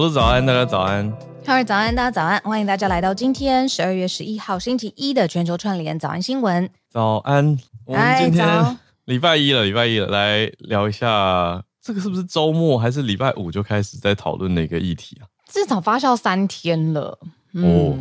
小鹿早安，大家早安。各位早安，大家早安，欢迎大家来到今天十二月十一号星期一的全球串联早安新闻。早安，我们今天礼拜一了，礼拜一了，来聊一下这个是不是周末还是礼拜五就开始在讨论的一个议题啊？至少发酵三天了。嗯、哦，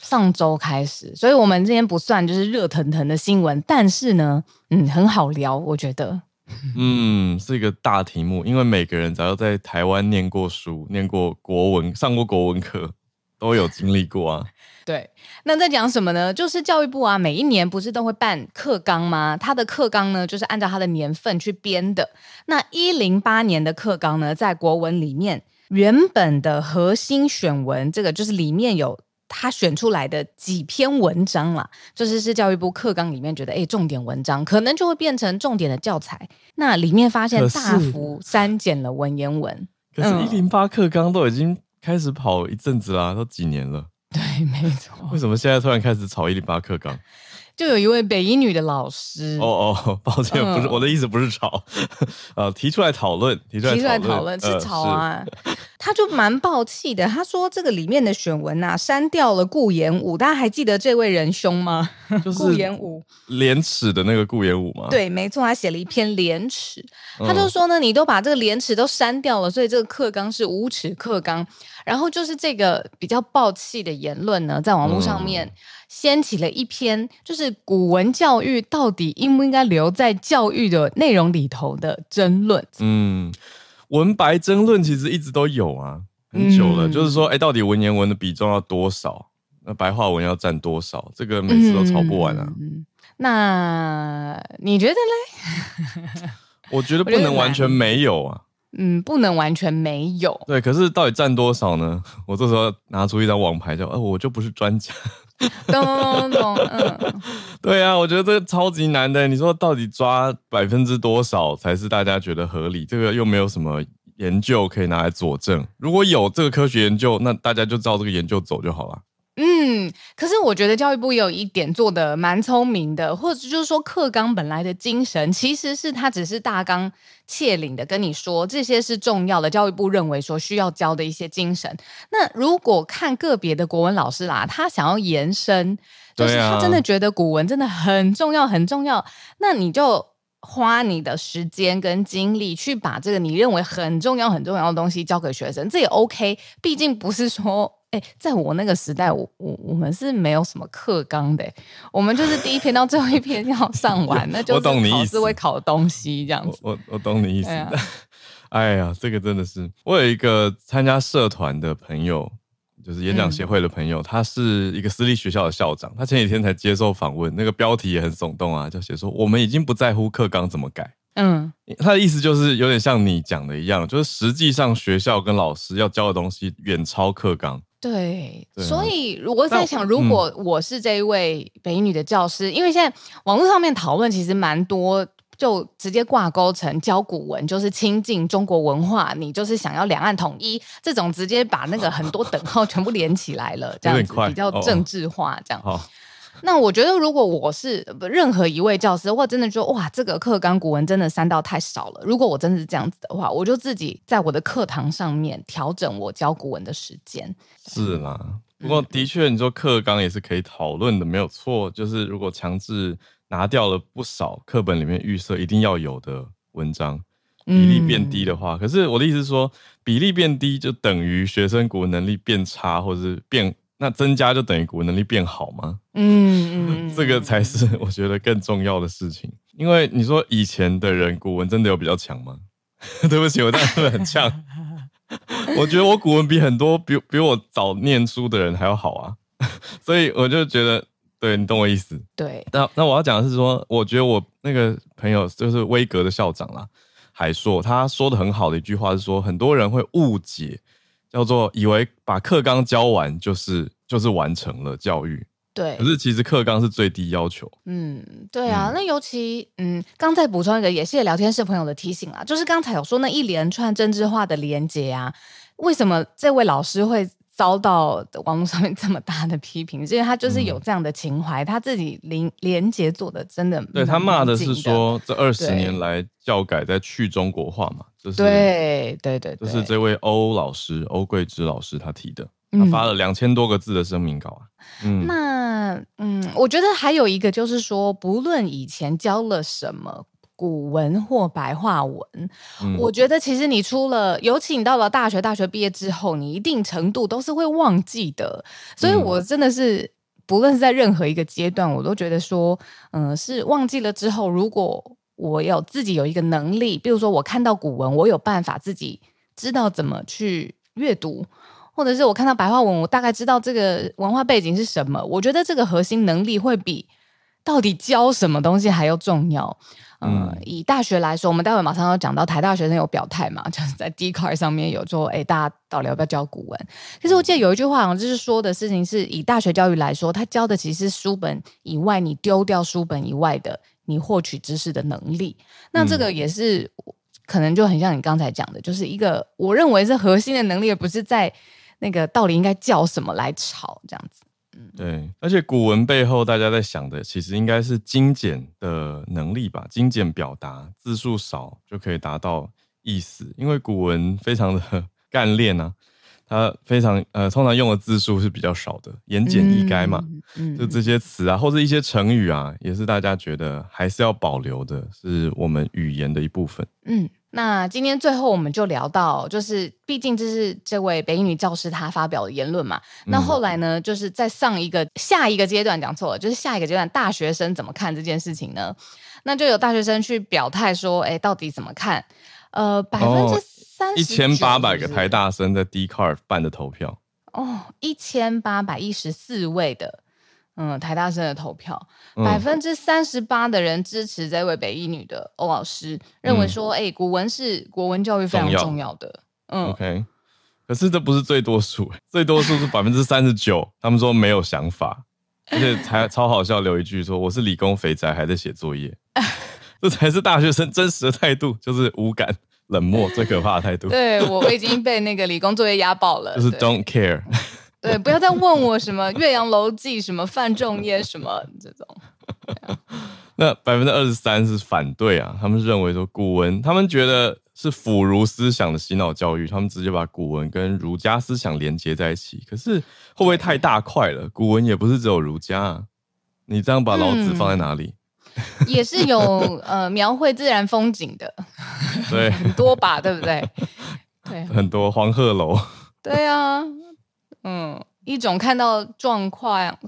上周开始，所以我们今天不算就是热腾腾的新闻，但是呢，嗯，很好聊，我觉得。嗯，是一个大题目，因为每个人只要在台湾念过书、念过国文、上过国文课，都有经历过啊。对，那在讲什么呢？就是教育部啊，每一年不是都会办课纲吗？它的课纲呢，就是按照它的年份去编的。那一零八年的课纲呢，在国文里面。原本的核心选文，这个就是里面有他选出来的几篇文章啦，就是是教育部课纲里面觉得，哎，重点文章可能就会变成重点的教材。那里面发现大幅删减了文言文。可是，一零八课纲都已经开始跑一阵子啦，都几年了。对，没错。为什么现在突然开始炒一零八课纲？就有一位北一女的老师，哦哦，抱歉，不是、嗯、我的意思，不是吵，呃，提出来讨论，提出来讨论，论是吵啊，呃、他就蛮爆气的，他说这个里面的选文啊，删掉了顾炎武，大家还记得这位仁兄吗？就是顾炎武，廉耻的那个顾炎武吗？对，没错，他写了一篇廉耻，他就说呢，你都把这个廉耻都删掉了，所以这个课纲是无耻课纲，然后就是这个比较爆气的言论呢，在网络上面。嗯掀起了一篇，就是古文教育到底应不应该留在教育的内容里头的争论。嗯，文白争论其实一直都有啊，很久了。嗯、就是说，哎，到底文言文的比重要多少？那白话文要占多少？这个每次都吵不完啊。嗯、那你觉得嘞？我觉得不能完全没有啊。嗯，不能完全没有。对，可是到底占多少呢？我这时候拿出一张王牌，叫，哎，我就不是专家。咚咚咚，嗯，对啊，我觉得这个超级难的。你说到底抓百分之多少才是大家觉得合理？这个又没有什么研究可以拿来佐证。如果有这个科学研究，那大家就照这个研究走就好了。嗯，可是我觉得教育部也有一点做的蛮聪明的，或者就是说课纲本来的精神，其实是他只是大纲挈领的跟你说这些是重要的，教育部认为说需要教的一些精神。那如果看个别的国文老师啦，他想要延伸，就是他真的觉得古文真的很重要很重要，那你就花你的时间跟精力去把这个你认为很重要很重要的东西教给学生，这也 OK，毕竟不是说。哎，在我那个时代，我我我们是没有什么课纲的，我们就是第一篇到最后一篇要上完，那就是考试会考东西这样子。我我，我懂你意思。哎呀，哎呀，这个真的是，我有一个参加社团的朋友，就是演讲协会的朋友，嗯、他是一个私立学校的校长，他前几天才接受访问，那个标题也很耸动啊，就写说我们已经不在乎课纲怎么改。嗯，他的意思就是有点像你讲的一样，就是实际上学校跟老师要教的东西远超课纲。对，对啊、所以我在想，如果我是这一位北一女的教师，嗯、因为现在网络上面讨论其实蛮多，就直接挂钩成教古文就是亲近中国文化，你就是想要两岸统一这种，直接把那个很多等号全部连起来了，这样子比较政治化，这样。哦那我觉得，如果我是任何一位教师，或真的说哇，这个课纲古文真的删到太少了。如果我真的是这样子的话，我就自己在我的课堂上面调整我教古文的时间。是啦，不过的确，你说课纲也是可以讨论的，没有错。就是如果强制拿掉了不少课本里面预设一定要有的文章，比例变低的话，嗯、可是我的意思是说，比例变低就等于学生古文能力变差，或者是变。那增加就等于古文能力变好吗？嗯嗯，这个才是我觉得更重要的事情。因为你说以前的人古文真的有比较强吗？对不起，我这样是不是很呛？我觉得我古文比很多比比我早念书的人还要好啊，所以我就觉得，对，你懂我意思。对，那那我要讲的是说，我觉得我那个朋友就是威格的校长啦，海硕，他说的很好的一句话是说，很多人会误解。叫做以为把课纲教完就是就是完成了教育，对。可是其实课纲是最低要求。嗯，对啊。嗯、那尤其嗯，刚再补充一个，也是聊天室朋友的提醒啊，就是刚才有说那一连串政治化的连接啊，为什么这位老师会遭到网络上面这么大的批评，因为他就是有这样的情怀，嗯、他自己连连结做的真的，对他骂的是说这二十年来教改在去中国化嘛，就是对对对，这是这位欧老师欧桂芝老师他提的，他发了两千多个字的声明稿啊。嗯，那嗯，我觉得还有一个就是说，不论以前教了什么。古文或白话文，嗯、我觉得其实你出了，尤其你到了大学，大学毕业之后，你一定程度都是会忘记的。所以我真的是，不论是在任何一个阶段，我都觉得说，嗯、呃，是忘记了之后，如果我有自己有一个能力，比如说我看到古文，我有办法自己知道怎么去阅读，或者是我看到白话文，我大概知道这个文化背景是什么。我觉得这个核心能力会比到底教什么东西还要重要。嗯，以大学来说，我们待会马上要讲到台大学生有表态嘛，就是在 Dcard 上面有说，哎，大家到底要不要教古文？其实我记得有一句话，好像就是说的事情是以大学教育来说，他教的其实是书本以外，你丢掉书本以外的你获取知识的能力。那这个也是可能就很像你刚才讲的，就是一个我认为是核心的能力，而不是在那个到底应该教什么来吵这样子。对，而且古文背后大家在想的，其实应该是精简的能力吧，精简表达，字数少就可以达到意思。因为古文非常的 干练啊，它非常呃，通常用的字数是比较少的，言简意赅嘛。嗯，就这些词啊，或者一些成语啊，也是大家觉得还是要保留的，是我们语言的一部分。嗯。那今天最后我们就聊到，就是毕竟这是这位北一女教师她发表的言论嘛。那后来呢，就是在上一个下一个阶段讲错了，就是下一个阶段大学生怎么看这件事情呢？那就有大学生去表态说，哎，到底怎么看？呃，百分之三一千八百个台大生在 Dcard 办的投票哦，一千八百一十四位的。嗯，台大生的投票，百分之三十八的人支持这位北一女的欧老师，认为说，哎、欸，古文是国文教育非常重要的。要嗯，OK，可是这不是最多数，最多数是百分之三十九，他们说没有想法，而且才超好笑，留一句说我是理工肥宅，还在写作业，这才是大学生真实的态度，就是无感、冷漠，最可怕的态度。对我，我已经被那个理工作业压爆了，就是 don't care。对，不要再问我什么《岳阳楼记》、什么范仲淹 什么这种。那百分之二十三是反对啊，他们是认为说古文，他们觉得是腐儒思想的洗脑教育，他们直接把古文跟儒家思想连接在一起。可是会不会太大块了？古文也不是只有儒家啊，你这样把老子放在哪里？嗯、也是有呃描绘自然风景的，对，很多吧，对不对？对，很多黄鹤楼。对啊。嗯，一种看到状况，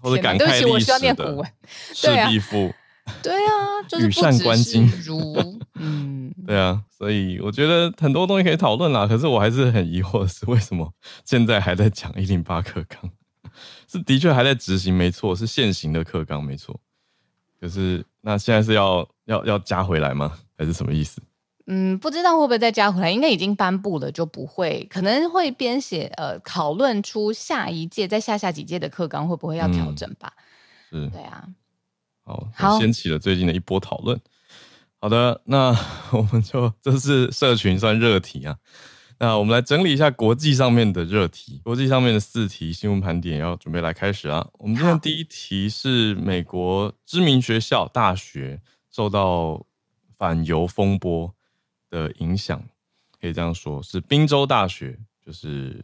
或者感慨历史的，对不起，我需要念古文。赤壁赋，对啊，就是羽扇纶巾如，嗯，对啊，所以我觉得很多东西可以讨论啦。可是我还是很疑惑的是，为什么现在还在讲一零八课纲？是的确还在执行，没错，是现行的课纲，没错。可是那现在是要要要加回来吗？还是什么意思？嗯，不知道会不会再加回来？应该已经颁布了，就不会，可能会编写呃，讨论出下一届、在下下几届的课纲会不会要调整吧？嗯、是，对啊。好，好，掀起了最近的一波讨论。好的，那 我们就这是社群算热题啊。那我们来整理一下国际上面的热题，国际上面的四题新闻盘点要准备来开始啊。我们今天第一题是美国知名学校大学受到反犹风波的影响可以这样说，是宾州大学，就是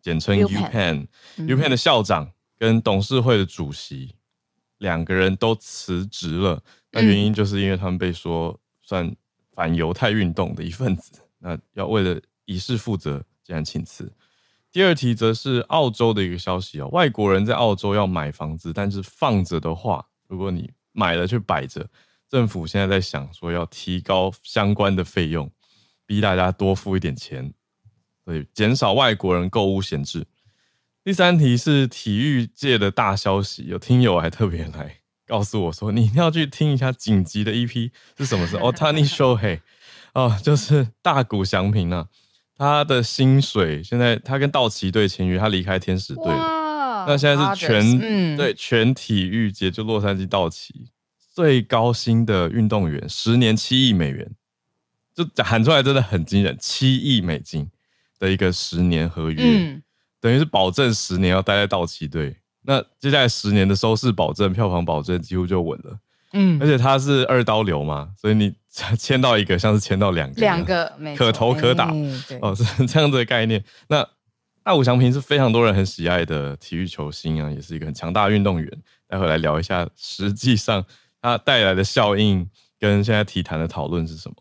简称 UPenn，UPenn 的校长跟董事会的主席两个人都辞职了。那原因就是因为他们被说算反犹太运动的一份子，那要为了以示负责，竟然请辞。第二题则是澳洲的一个消息哦，外国人在澳洲要买房子，但是放着的话，如果你买了却摆着。政府现在在想说要提高相关的费用，逼大家多付一点钱，所以减少外国人购物闲置。第三题是体育界的大消息，有听友还特别来告诉我说，你一定要去听一下紧急的 EP 是什么事？Ohtani Shohei 哦，就是大谷翔平啊，他的薪水现在他跟道奇队签约，他离开天使队了，那现在是全、嗯、对全体育界就洛杉矶道奇。最高薪的运动员，十年七亿美元，就喊出来真的很惊人，七亿美金的一个十年合约。嗯，等于是保证十年要待在道奇队。那接下来十年的收视保证、票房保证几乎就稳了。嗯，而且他是二刀流嘛，所以你 签到一个像是签到两个，两个可投可打。欸、哦，是这样子的概念。那大谷翔平是非常多人很喜爱的体育球星啊，也是一个很强大的运动员。待会来聊一下，实际上他带来的效应跟现在体坛的讨论是什么？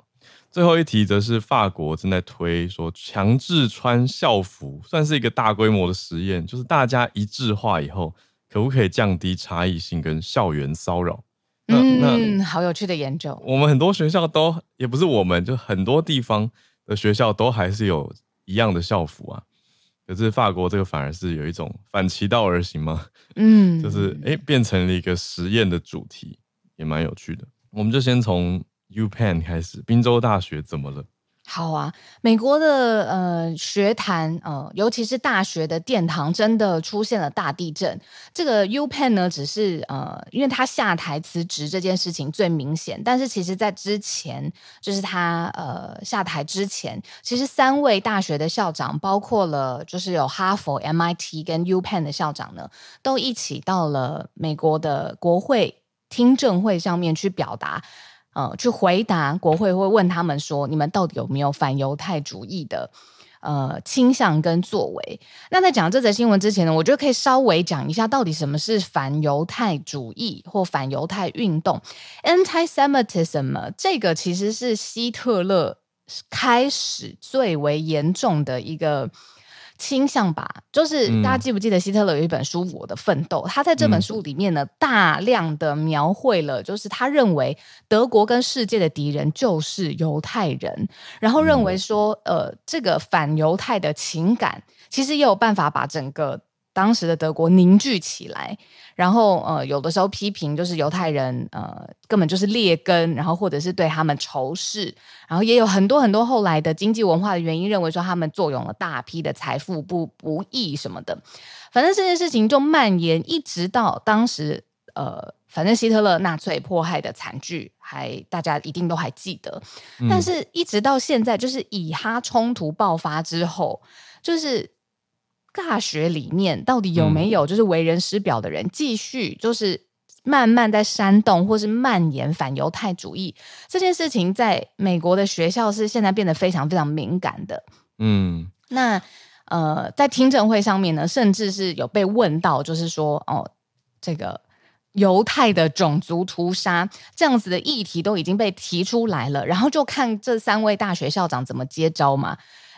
最后一题则是法国正在推说强制穿校服，算是一个大规模的实验，就是大家一致化以后，可不可以降低差异性跟校园骚扰？嗯，好有趣的研究。我们很多学校都也不是我们，就很多地方的学校都还是有一样的校服啊。可是法国这个反而是有一种反其道而行嘛，嗯，就是哎、欸、变成了一个实验的主题，也蛮有趣的。我们就先从 UPenn 开始，宾州大学怎么了？好啊，美国的呃学坛呃，尤其是大学的殿堂，真的出现了大地震。这个 UPenn 呢，只是呃，因为他下台辞职这件事情最明显，但是其实在之前，就是他呃下台之前，其实三位大学的校长，包括了就是有哈佛、MIT 跟 UPenn 的校长呢，都一起到了美国的国会听证会上面去表达。呃，去回答国会会问他们说，你们到底有没有反犹太主义的呃倾向跟作为？那在讲这则新闻之前呢，我觉得可以稍微讲一下，到底什么是反犹太主义或反犹太运动 （anti-Semitism）？这个其实是希特勒开始最为严重的一个。倾向吧，就是大家记不记得希特勒有一本书《我的奋斗》？他在这本书里面呢，大量的描绘了，就是他认为德国跟世界的敌人就是犹太人，然后认为说，呃，这个反犹太的情感其实也有办法把整个。当时的德国凝聚起来，然后呃，有的时候批评就是犹太人呃根本就是劣根，然后或者是对他们仇视，然后也有很多很多后来的经济文化的原因，认为说他们坐拥了大批的财富不不义什么的，反正这件事情就蔓延一直到当时呃，反正希特勒纳粹迫害的惨剧还大家一定都还记得，嗯、但是一直到现在，就是以哈冲突爆发之后，就是。大学里面到底有没有就是为人师表的人继续就是慢慢在煽动或是蔓延反犹太主义这件事情，在美国的学校是现在变得非常非常敏感的。嗯，那呃，在听证会上面呢，甚至是有被问到，就是说哦，这个犹太的种族屠杀这样子的议题都已经被提出来了，然后就看这三位大学校长怎么接招嘛。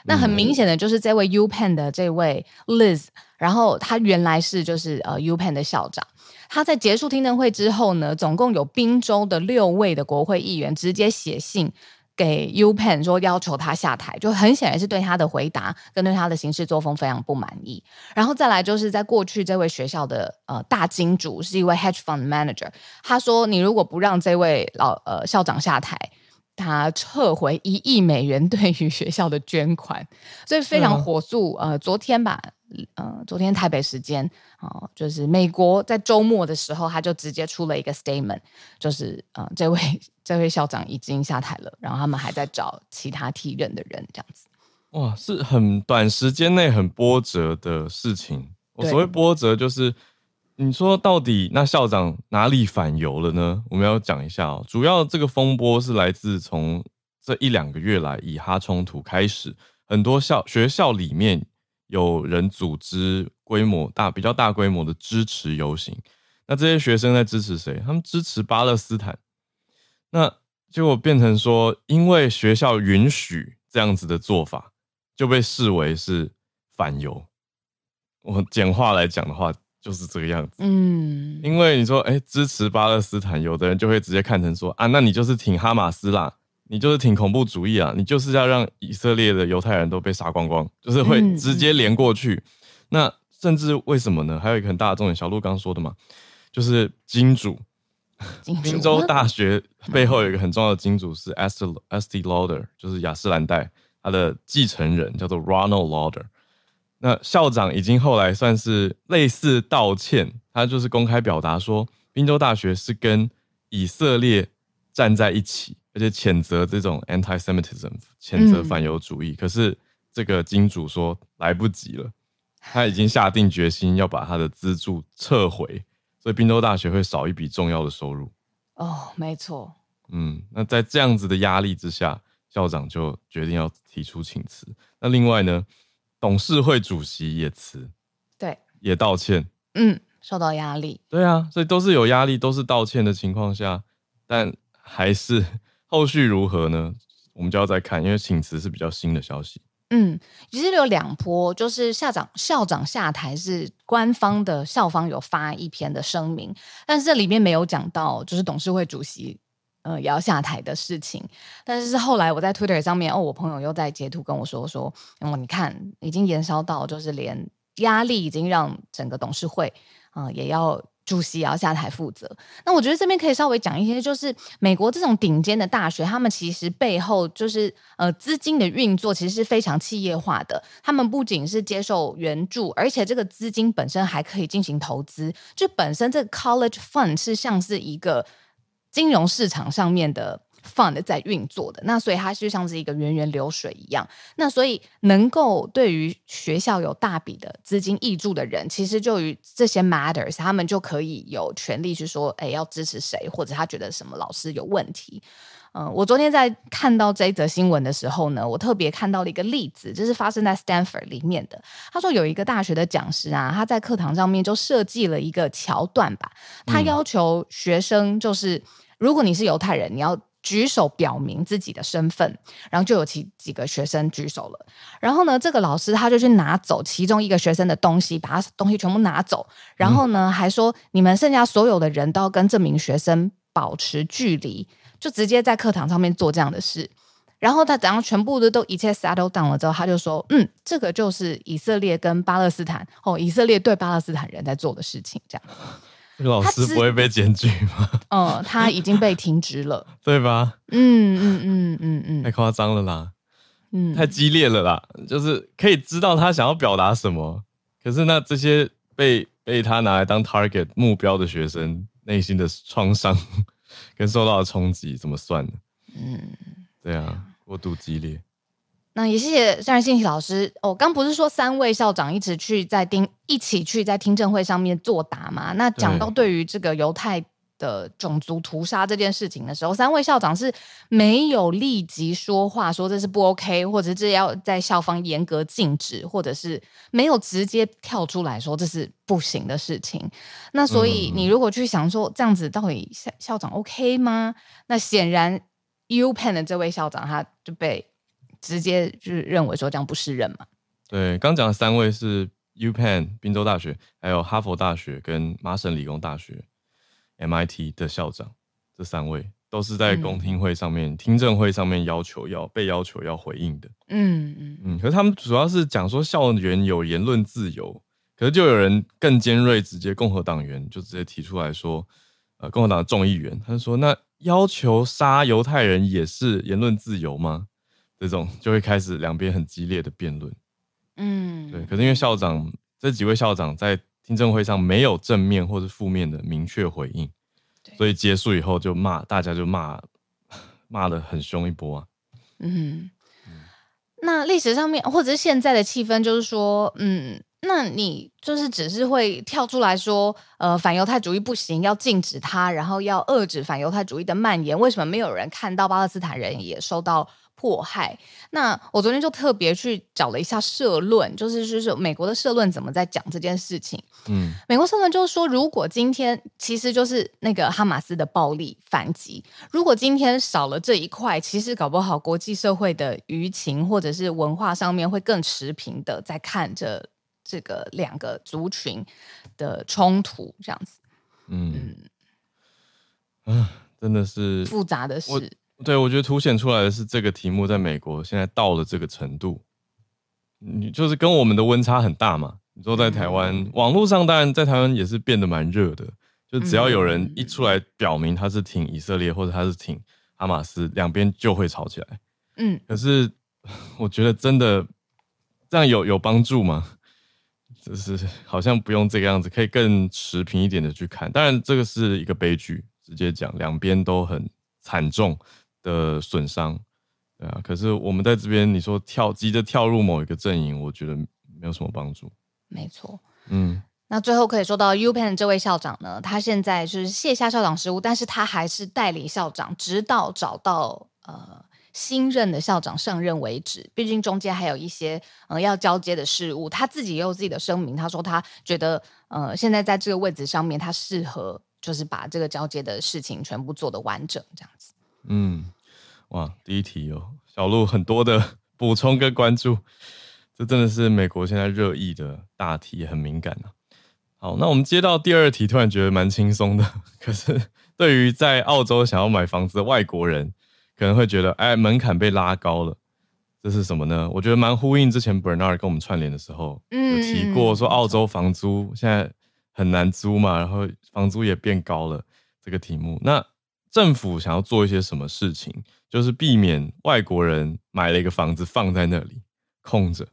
那很明显的就是这位 UPenn 的这位 Liz，然后他原来是就是呃 UPenn 的校长，他在结束听证会之后呢，总共有宾州的六位的国会议员直接写信给 UPenn 说要求他下台，就很显然是对他的回答跟对他的行事作风非常不满意。然后再来就是在过去这位学校的呃大金主是一位 hedge fund manager，他说你如果不让这位老呃校长下台。他撤回一亿美元对于学校的捐款，所以非常火速。嗯、呃，昨天吧，呃，昨天台北时间哦，就是美国在周末的时候，他就直接出了一个 statement，就是呃，这位这位校长已经下台了，然后他们还在找其他替任的人，这样子。哇，是很短时间内很波折的事情。我所谓波折就是。你说到底，那校长哪里反犹了呢？我们要讲一下哦。主要这个风波是来自从这一两个月来以哈冲突开始，很多校学校里面有人组织规模大、比较大规模的支持游行。那这些学生在支持谁？他们支持巴勒斯坦。那结果变成说，因为学校允许这样子的做法，就被视为是反犹。我简化来讲的话。就是这个样子，嗯，因为你说，哎、欸，支持巴勒斯坦，有的人就会直接看成说，啊，那你就是挺哈马斯啦，你就是挺恐怖主义啊，你就是要让以色列的犹太人都被杀光光，就是会直接连过去。嗯、那甚至为什么呢？还有一个很大的重点，小鹿刚说的嘛，就是金主，宾州大学背后有一个很重要的金主是 Estee Lauder，就是雅诗兰黛，他的继承人叫做 Ronald Lauder。那校长已经后来算是类似道歉，他就是公开表达说，宾州大学是跟以色列站在一起，而且谴责这种 anti-Semitism，谴责反犹主义。嗯、可是这个金主说来不及了，他已经下定决心要把他的资助撤回，所以宾州大学会少一笔重要的收入。哦，没错。嗯，那在这样子的压力之下，校长就决定要提出请辞。那另外呢，董事会主席也辞，对，也道歉。嗯，受到压力。对啊，所以都是有压力，都是道歉的情况下，但还是 后续如何呢？我们就要再看，因为请辞是比较新的消息。嗯，其实有两波，就是校长校长下台是官方的校方有发一篇的声明，但是这里面没有讲到就是董事会主席呃也要下台的事情。但是后来我在 Twitter 上面哦，我朋友又在截图跟我说说，哦，你看已经延烧到就是连压力已经让整个董事会啊、也要。主席也要下台负责。那我觉得这边可以稍微讲一些，就是美国这种顶尖的大学，他们其实背后就是呃资金的运作其实是非常企业化的。他们不仅是接受援助，而且这个资金本身还可以进行投资。就本身这个 college fund 是像是一个金融市场上面的。fund 在运作的，那所以它就像是一个源源流水一样。那所以能够对于学校有大笔的资金挹注的人，其实就于这些 matters，他们就可以有权利去说，哎，要支持谁，或者他觉得什么老师有问题。嗯、呃，我昨天在看到这一则新闻的时候呢，我特别看到了一个例子，就是发生在 Stanford 里面的。他说有一个大学的讲师啊，他在课堂上面就设计了一个桥段吧，他要求学生就是，嗯、如果你是犹太人，你要。举手表明自己的身份，然后就有几几个学生举手了。然后呢，这个老师他就去拿走其中一个学生的东西，把他东西全部拿走。然后呢，还说你们剩下所有的人都要跟这名学生保持距离，就直接在课堂上面做这样的事。然后他等到全部的都一切 settle down 了之后，他就说：“嗯，这个就是以色列跟巴勒斯坦哦，以色列对巴勒斯坦人在做的事情，这样。”这个老师不会被检举吗？哦，他已经被停职了，对吧？嗯嗯嗯嗯嗯，太夸张了啦，嗯，太激烈了啦，就是可以知道他想要表达什么，可是那这些被被他拿来当 target 目标的学生内心的创伤 跟受到的冲击怎么算呢？嗯，对啊，过度激烈。那也谢谢张信息老师哦。刚不是说三位校长一直去在听，一起去在听证会上面作答吗？那讲到对于这个犹太的种族屠杀这件事情的时候，三位校长是没有立即说话，说这是不 OK，或者是要在校方严格禁止，或者是没有直接跳出来说这是不行的事情。那所以你如果去想说这样子到底校校长 OK 吗？那显然 UPenn 的这位校长他就被。直接就是认为说这样不是人嘛？对，刚讲的三位是 UPenn 宾州大学，还有哈佛大学跟麻省理工大学 MIT 的校长，这三位都是在公听会上面、嗯、听证会上面要求要被要求要回应的。嗯嗯嗯。可是他们主要是讲说校园有言论自由，可是就有人更尖锐，直接共和党员就直接提出来说，呃，共和党的众议员他就说，那要求杀犹太人也是言论自由吗？这种就会开始两边很激烈的辩论，嗯，对。可是因为校长这几位校长在听证会上没有正面或是负面的明确回应，所以结束以后就骂，大家就骂 骂的很凶一波啊。嗯，嗯，那历史上面或者是现在的气氛就是说，嗯，那你就是只是会跳出来说，呃，反犹太主义不行，要禁止它，然后要遏制反犹太主义的蔓延。为什么没有人看到巴勒斯坦人也受到迫害。那我昨天就特别去找了一下社论，就是就是美国的社论怎么在讲这件事情。嗯，美国社论就是说，如果今天其实就是那个哈马斯的暴力反击，如果今天少了这一块，其实搞不好国际社会的舆情或者是文化上面会更持平的在看着这个两个族群的冲突这样子。嗯，嗯，啊，真的是复杂的事。对，我觉得凸显出来的是这个题目在美国现在到了这个程度，你就是跟我们的温差很大嘛。你说在台湾，嗯、网络上当然在台湾也是变得蛮热的，就只要有人一出来表明他是挺以色列或者他是挺哈马斯，两边就会吵起来。嗯，可是 我觉得真的这样有有帮助吗？就是好像不用这个样子，可以更持平一点的去看。当然这个是一个悲剧，直接讲两边都很惨重。的损伤，对啊，可是我们在这边，你说跳急着跳入某一个阵营，我觉得没有什么帮助。没错。嗯，那最后可以说到 UPenn 这位校长呢，他现在就是卸下校长职务，但是他还是代理校长，直到找到呃。新任的校长上任为止，毕竟中间还有一些呃要交接的事务。他自己也有自己的声明，他说他觉得呃现在在这个位置上面，他适合就是把这个交接的事情全部做得完整，这样子。嗯，哇，第一题哦，小鹿很多的补充跟关注，这真的是美国现在热议的大题，很敏感啊。好，那我们接到第二题，突然觉得蛮轻松的，可是对于在澳洲想要买房子的外国人。可能会觉得，哎，门槛被拉高了，这是什么呢？我觉得蛮呼应之前 Bernard 跟我们串联的时候，嗯，有提过说澳洲房租现在很难租嘛，然后房租也变高了这个题目。那政府想要做一些什么事情，就是避免外国人买了一个房子放在那里空着。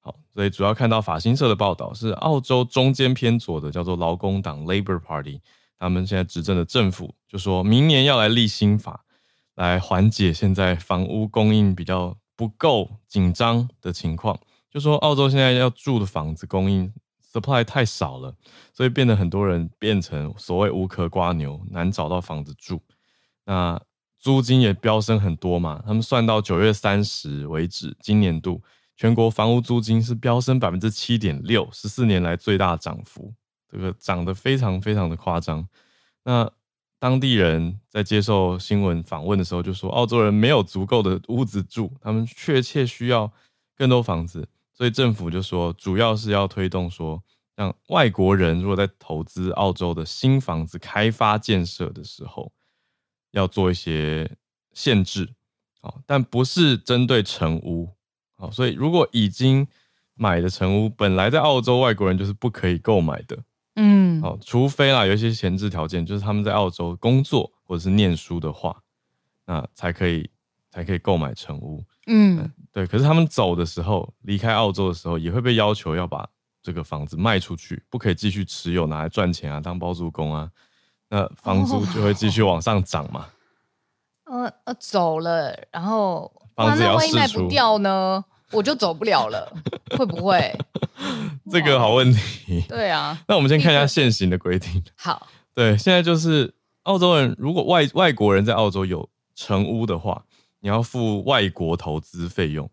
好，所以主要看到法新社的报道是澳洲中间偏左的叫做劳工党 Labor Party，他们现在执政的政府就说明年要来立新法。来缓解现在房屋供应比较不够紧张的情况，就说澳洲现在要住的房子供应 supply 太少了，所以变得很多人变成所谓无壳蜗牛，难找到房子住。那租金也飙升很多嘛，他们算到九月三十为止，今年度全国房屋租金是飙升百分之七点六，十四年来最大涨幅，这个涨得非常非常的夸张。那当地人在接受新闻访问的时候就说，澳洲人没有足够的屋子住，他们确切需要更多房子，所以政府就说，主要是要推动说，让外国人如果在投资澳洲的新房子开发建设的时候，要做一些限制，但不是针对成屋，所以如果已经买的成屋，本来在澳洲外国人就是不可以购买的。嗯，好，除非啦，有一些闲置条件，就是他们在澳洲工作或者是念书的话，那才可以才可以购买成屋。嗯，嗯，对。可是他们走的时候，离开澳洲的时候，也会被要求要把这个房子卖出去，不可以继续持有拿来赚钱啊，当包租公啊。那房租就会继续往上涨嘛。呃呃，走了，然后房子也要卖不掉呢？我就走不了了，会不会？这个好问题。对啊，那我们先看一下现行的规定。好，对，现在就是澳洲人如果外外国人在澳洲有成屋的话，你要付外国投资费用，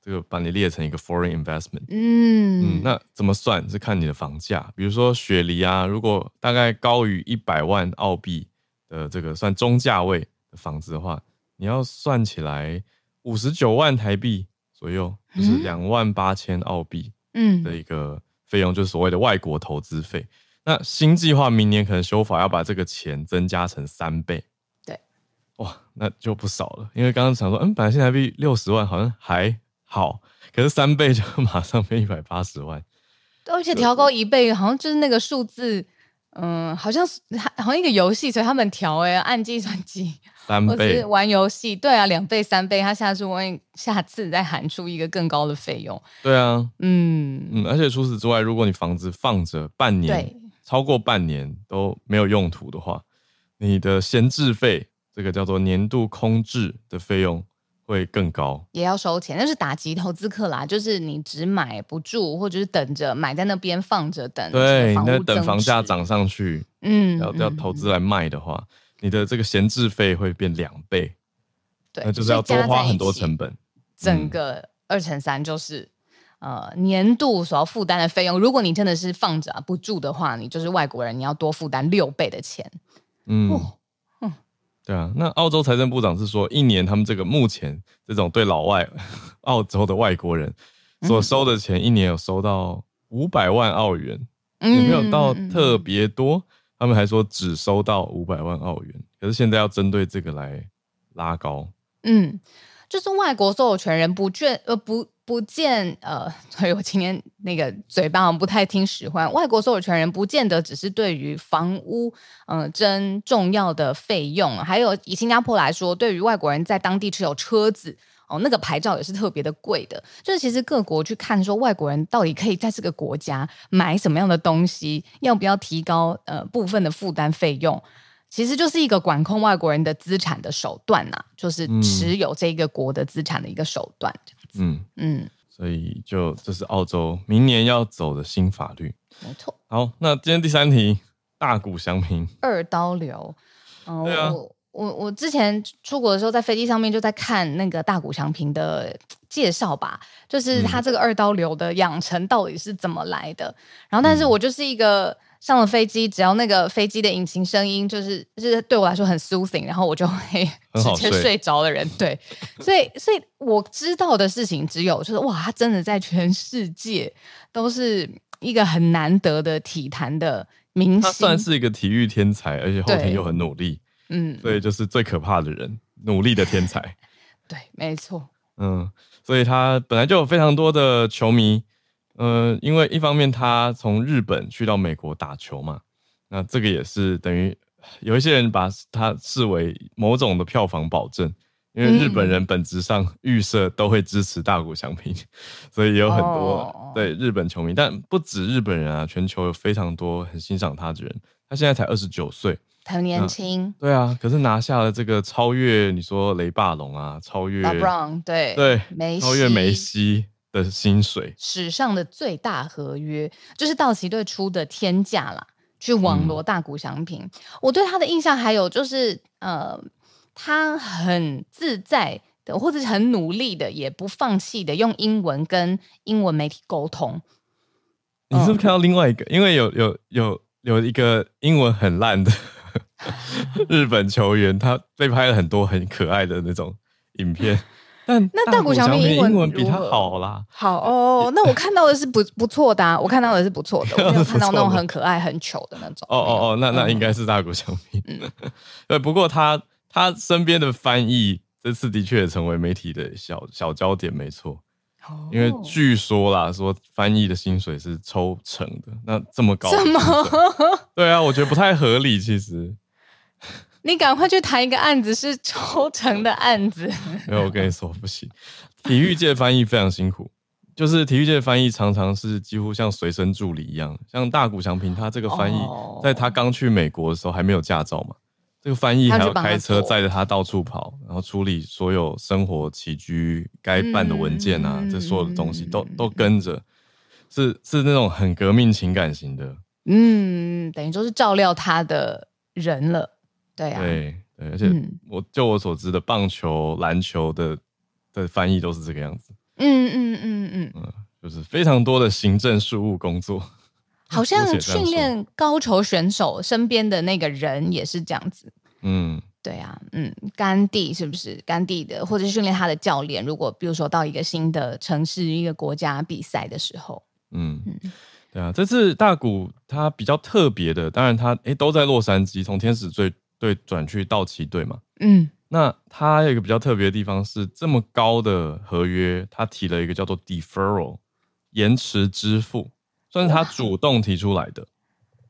这个把你列成一个 foreign investment。嗯嗯，那怎么算是看你的房价，比如说雪梨啊，如果大概高于一百万澳币的这个算中价位的房子的话，你要算起来五十九万台币。左右就是两万八千澳币，嗯，的一个费用，就是所谓的外国投资费。嗯、那新计划明年可能修法要把这个钱增加成三倍，对，哇，那就不少了。因为刚刚想说，嗯，本来新台币六十万好像还好，可是三倍就 马上变一百八十万，而且调高一倍，好像就是那个数字。嗯，好像是好像一个游戏，所以他们调哎，按计算机三倍是玩游戏，对啊，两倍三倍，他下次万一下次再喊出一个更高的费用，对啊，嗯嗯，而且除此之外，如果你房子放着半年，超过半年都没有用途的话，你的闲置费，这个叫做年度空置的费用。会更高，也要收钱，那是打击投资客啦。就是你只买不住，或者是等着买在那边放着等。对，那等房价涨上去，嗯，要要投资来卖的话，嗯、你的这个闲置费会变两倍。对，那就是要多花很多成本。整个二乘三就是呃年度所要负担的费用。如果你真的是放着不住的话，你就是外国人，你要多负担六倍的钱。嗯。哦对啊，那澳洲财政部长是说，一年他们这个目前这种对老外 澳洲的外国人所收的钱，一年有收到五百万澳元，有没有到特别多？他们还说只收到五百万澳元，可是现在要针对这个来拉高。嗯，就是外国所有权人不眷呃不。不见呃，所以我今天那个嘴巴不太听使唤。外国所有权人不见得只是对于房屋嗯征、呃、重要的费用，还有以新加坡来说，对于外国人在当地持有车子哦，那个牌照也是特别的贵的。就是其实各国去看说外国人到底可以在这个国家买什么样的东西，要不要提高呃部分的负担费用，其实就是一个管控外国人的资产的手段呐、啊，就是持有这个国的资产的一个手段。嗯嗯嗯，所以就这是澳洲明年要走的新法律。没错。好，那今天第三题，大谷祥平二刀流。嗯，对啊。我我之前出国的时候，在飞机上面就在看那个大谷翔平的介绍吧，就是他这个二刀流的养成到底是怎么来的。嗯、然后，但是我就是一个上了飞机，只要那个飞机的引擎声音就是就是对我来说很 soothing，然后我就会 直接睡着的人。对，所以所以我知道的事情只有就是哇，他真的在全世界都是一个很难得的体坛的明星，他算是一个体育天才，而且后天又很努力。嗯，所以就是最可怕的人，努力的天才。对，没错。嗯，所以他本来就有非常多的球迷。呃，因为一方面他从日本去到美国打球嘛，那这个也是等于有一些人把他视为某种的票房保证，因为日本人本质上预设都会支持大谷翔平，所以也有很多对日本球迷，但不止日本人啊，全球有非常多很欣赏他的人。他现在才二十九岁。很年轻，对啊，可是拿下了这个超越你说雷霸龙啊，超越 LeBron 对对，梅超越梅西的薪水，史上的最大合约就是道奇队出的天价啦，去网罗大谷翔平。嗯、我对他的印象还有就是，呃，他很自在的，或者是很努力的，也不放弃的，用英文跟英文媒体沟通。你是不是看到另外一个？嗯、因为有有有有一个英文很烂的。日本球员他被拍了很多很可爱的那种影片，但那大谷翔平英文比他好啦。好哦，那我看到的是不不错的，啊，我看到的是不错的，我没有 看到那种很可爱很糗的那种。哦哦哦，那那应该是大谷翔平。对，不过他他身边的翻译这次的确也成为媒体的小小焦点，没错。因为据说啦，说翻译的薪水是抽成的，那这么高？什么？对啊，我觉得不太合理。其实，你赶快去谈一个案子是抽成的案子。没有，我跟你说不行。体育界翻译非常辛苦，就是体育界翻译常常是几乎像随身助理一样。像大谷翔平他这个翻译，在他刚去美国的时候还没有驾照嘛。这个翻译还要开车载着他到处跑，然后处理所有生活起居该办的文件啊，嗯、这所有的东西都都跟着，是是那种很革命情感型的。嗯，等于说是照料他的人了，对啊，对对，而且我就我所知的棒球、篮球的的翻译都是这个样子。嗯嗯嗯嗯嗯，就是非常多的行政事务工作。好像训练高球选手身边的那个人也是这样子。嗯，对啊，嗯，甘地是不是甘地的，或者是训练他的教练？如果比如说到一个新的城市、一个国家比赛的时候，嗯嗯，对啊，这次大谷他比较特别的，当然他诶都在洛杉矶，从天使队队转去道奇队嘛。嗯，那他有一个比较特别的地方是，这么高的合约，他提了一个叫做 deferral 延迟支付。算是他主动提出来的，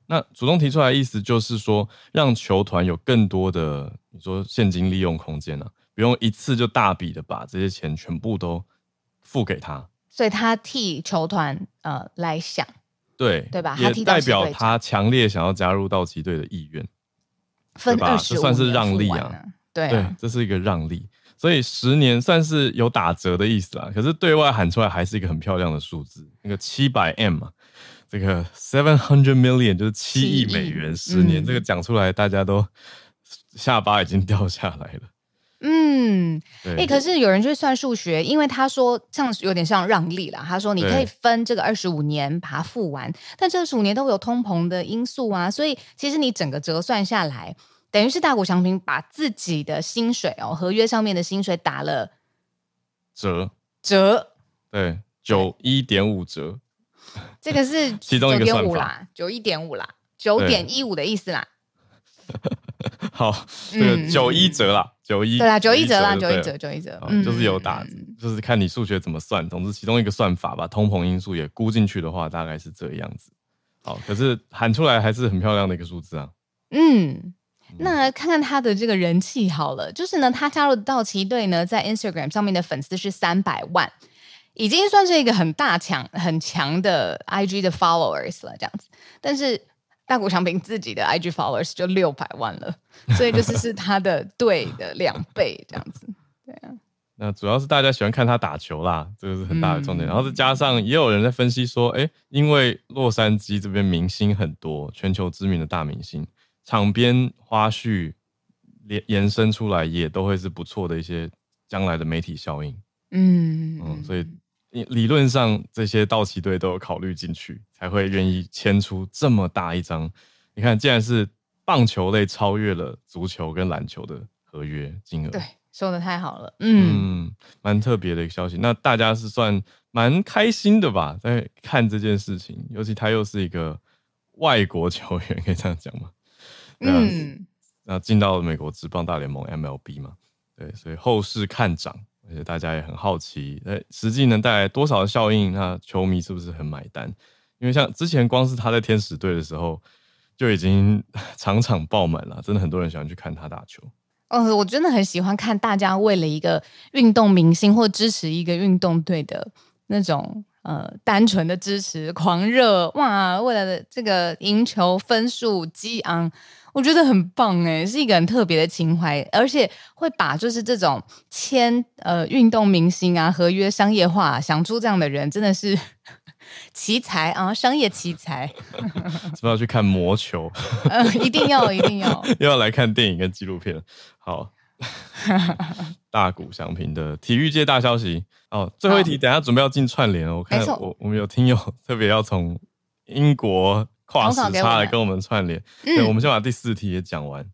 那主动提出来的意思就是说，让球团有更多的你说现金利用空间啊，不用一次就大笔的把这些钱全部都付给他，所以他替球团呃来想，对对吧？也代表他强烈想要加入道奇队的意愿，分吧？这算是让利啊，对啊，对，这是一个让利。所以十年算是有打折的意思啦，可是对外喊出来还是一个很漂亮的数字，那个七百 M 嘛，这个 seven hundred million 就是七亿美元，十年，嗯、这个讲出来大家都 下巴已经掉下来了。嗯，哎、欸，可是有人去算数学，因为他说像有点像让利啦，他说你可以分这个二十五年把它付完，但这二十五年都会有通膨的因素啊，所以其实你整个折算下来。等于是大谷翔平把自己的薪水哦，合约上面的薪水打了折。折，对，九一点五折，这个是其中一个算法啦，九一点五啦，九点一五的意思啦。好，这个九一折啦，九一对啦，九一折啦，九一折，九一折，就是有打，就是看你数学怎么算。总之，其中一个算法把通膨因素也估进去的话，大概是这样子。好，可是喊出来还是很漂亮的一个数字啊。嗯。那看看他的这个人气好了，就是呢，他加入道奇队呢，在 Instagram 上面的粉丝是三百万，已经算是一个很大强、很强的 IG 的 followers 了，这样子。但是大谷翔平自己的 IG followers 就六百万了，所以就是是他的队的两倍这样子。对啊，那主要是大家喜欢看他打球啦，这个是很大的重点。嗯、然后再加上也有人在分析说，哎、欸，因为洛杉矶这边明星很多，全球知名的大明星，场边花絮延延伸出来也都会是不错的一些将来的媒体效应。嗯嗯，所以理论上这些道奇队都有考虑进去，才会愿意签出这么大一张。你看，既然是棒球类超越了足球跟篮球的合约金额，对。说的太好了，嗯，蛮、嗯、特别的一个消息。那大家是算蛮开心的吧，在看这件事情，尤其他又是一个外国球员，可以这样讲吗？嗯，那进到了美国职棒大联盟 MLB 嘛，对，所以后市看涨，而且大家也很好奇，哎，实际能带来多少的效应？那球迷是不是很买单？因为像之前光是他在天使队的时候，就已经 场场爆满了，真的很多人喜欢去看他打球。嗯，我真的很喜欢看大家为了一个运动明星或支持一个运动队的那种呃单纯的支持狂热哇！为了这个赢球分数激昂，我觉得很棒诶，是一个很特别的情怀，而且会把就是这种签呃运动明星啊合约商业化想出这样的人，真的是。奇才啊，商业奇才，是不是要去看魔球？呃，一定要，一定要，又要来看电影跟纪录片。好，大谷翔平的体育界大消息哦。最后一题，等下准备要进串联哦。我看我我们有听友 特别要从英国跨时差来跟我们串联。对，我们先把第四题也讲完。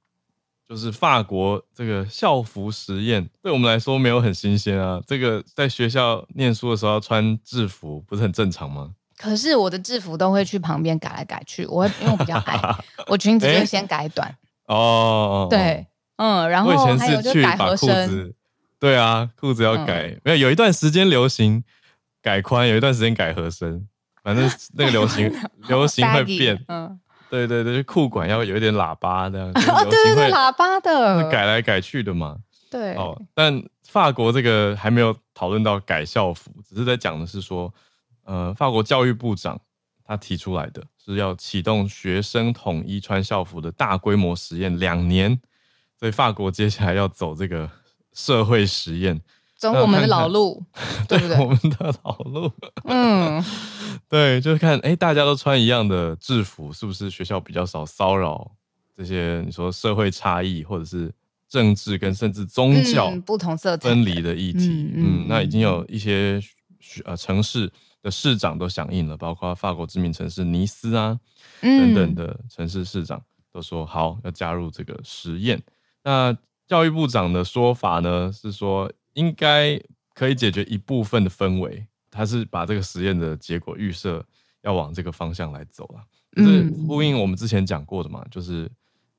就是法国这个校服实验，对我们来说没有很新鲜啊。这个在学校念书的时候要穿制服，不是很正常吗？可是我的制服都会去旁边改来改去，我会因为我比较矮，我裙子就先改短。哦，对，嗯，然后还有就改合身。对啊，裤子要改，没有有一段时间流行改宽，有一段时间改合身，反正那个流行 流行会变，嗯。对对对，裤管要有一点喇叭的，哦，对对对，喇叭的，改来改去的嘛。对，哦，但法国这个还没有讨论到改校服，只是在讲的是说，呃，法国教育部长他提出来的是要启动学生统一穿校服的大规模实验两年，所以法国接下来要走这个社会实验。走我们的老路，对不对？我们的老路，嗯，对，就是看，哎，大家都穿一样的制服，是不是学校比较少骚扰这些？你说社会差异，或者是政治跟甚至宗教不同色彩分离的议题？嗯，那已经有一些呃城市的市长都响应了，包括法国知名城市尼斯啊等等的城市市长都说好要加入这个实验。那教育部长的说法呢是说。应该可以解决一部分的氛围，他是把这个实验的结果预设要往这个方向来走了，就是呼应我们之前讲过的嘛，就是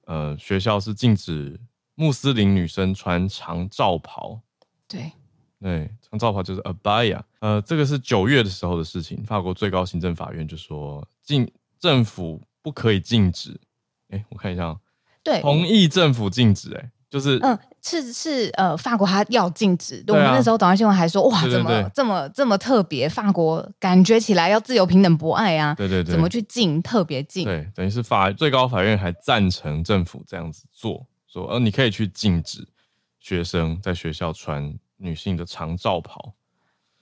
呃学校是禁止穆斯林女生穿长罩袍，对。对，长罩袍就是 abaya，呃，这个是九月的时候的事情，法国最高行政法院就说禁政府不可以禁止，哎，我看一下，对，同意政府禁止，哎。就是嗯，是是呃，法国它要禁止。啊、我们那时候早上新闻还说，哇，怎么这么这么特别？法国感觉起来要自由、平等、博爱啊，对对对，怎么去禁？特别禁？对，等于是法最高法院还赞成政府这样子做，说呃，你可以去禁止学生在学校穿女性的长罩袍。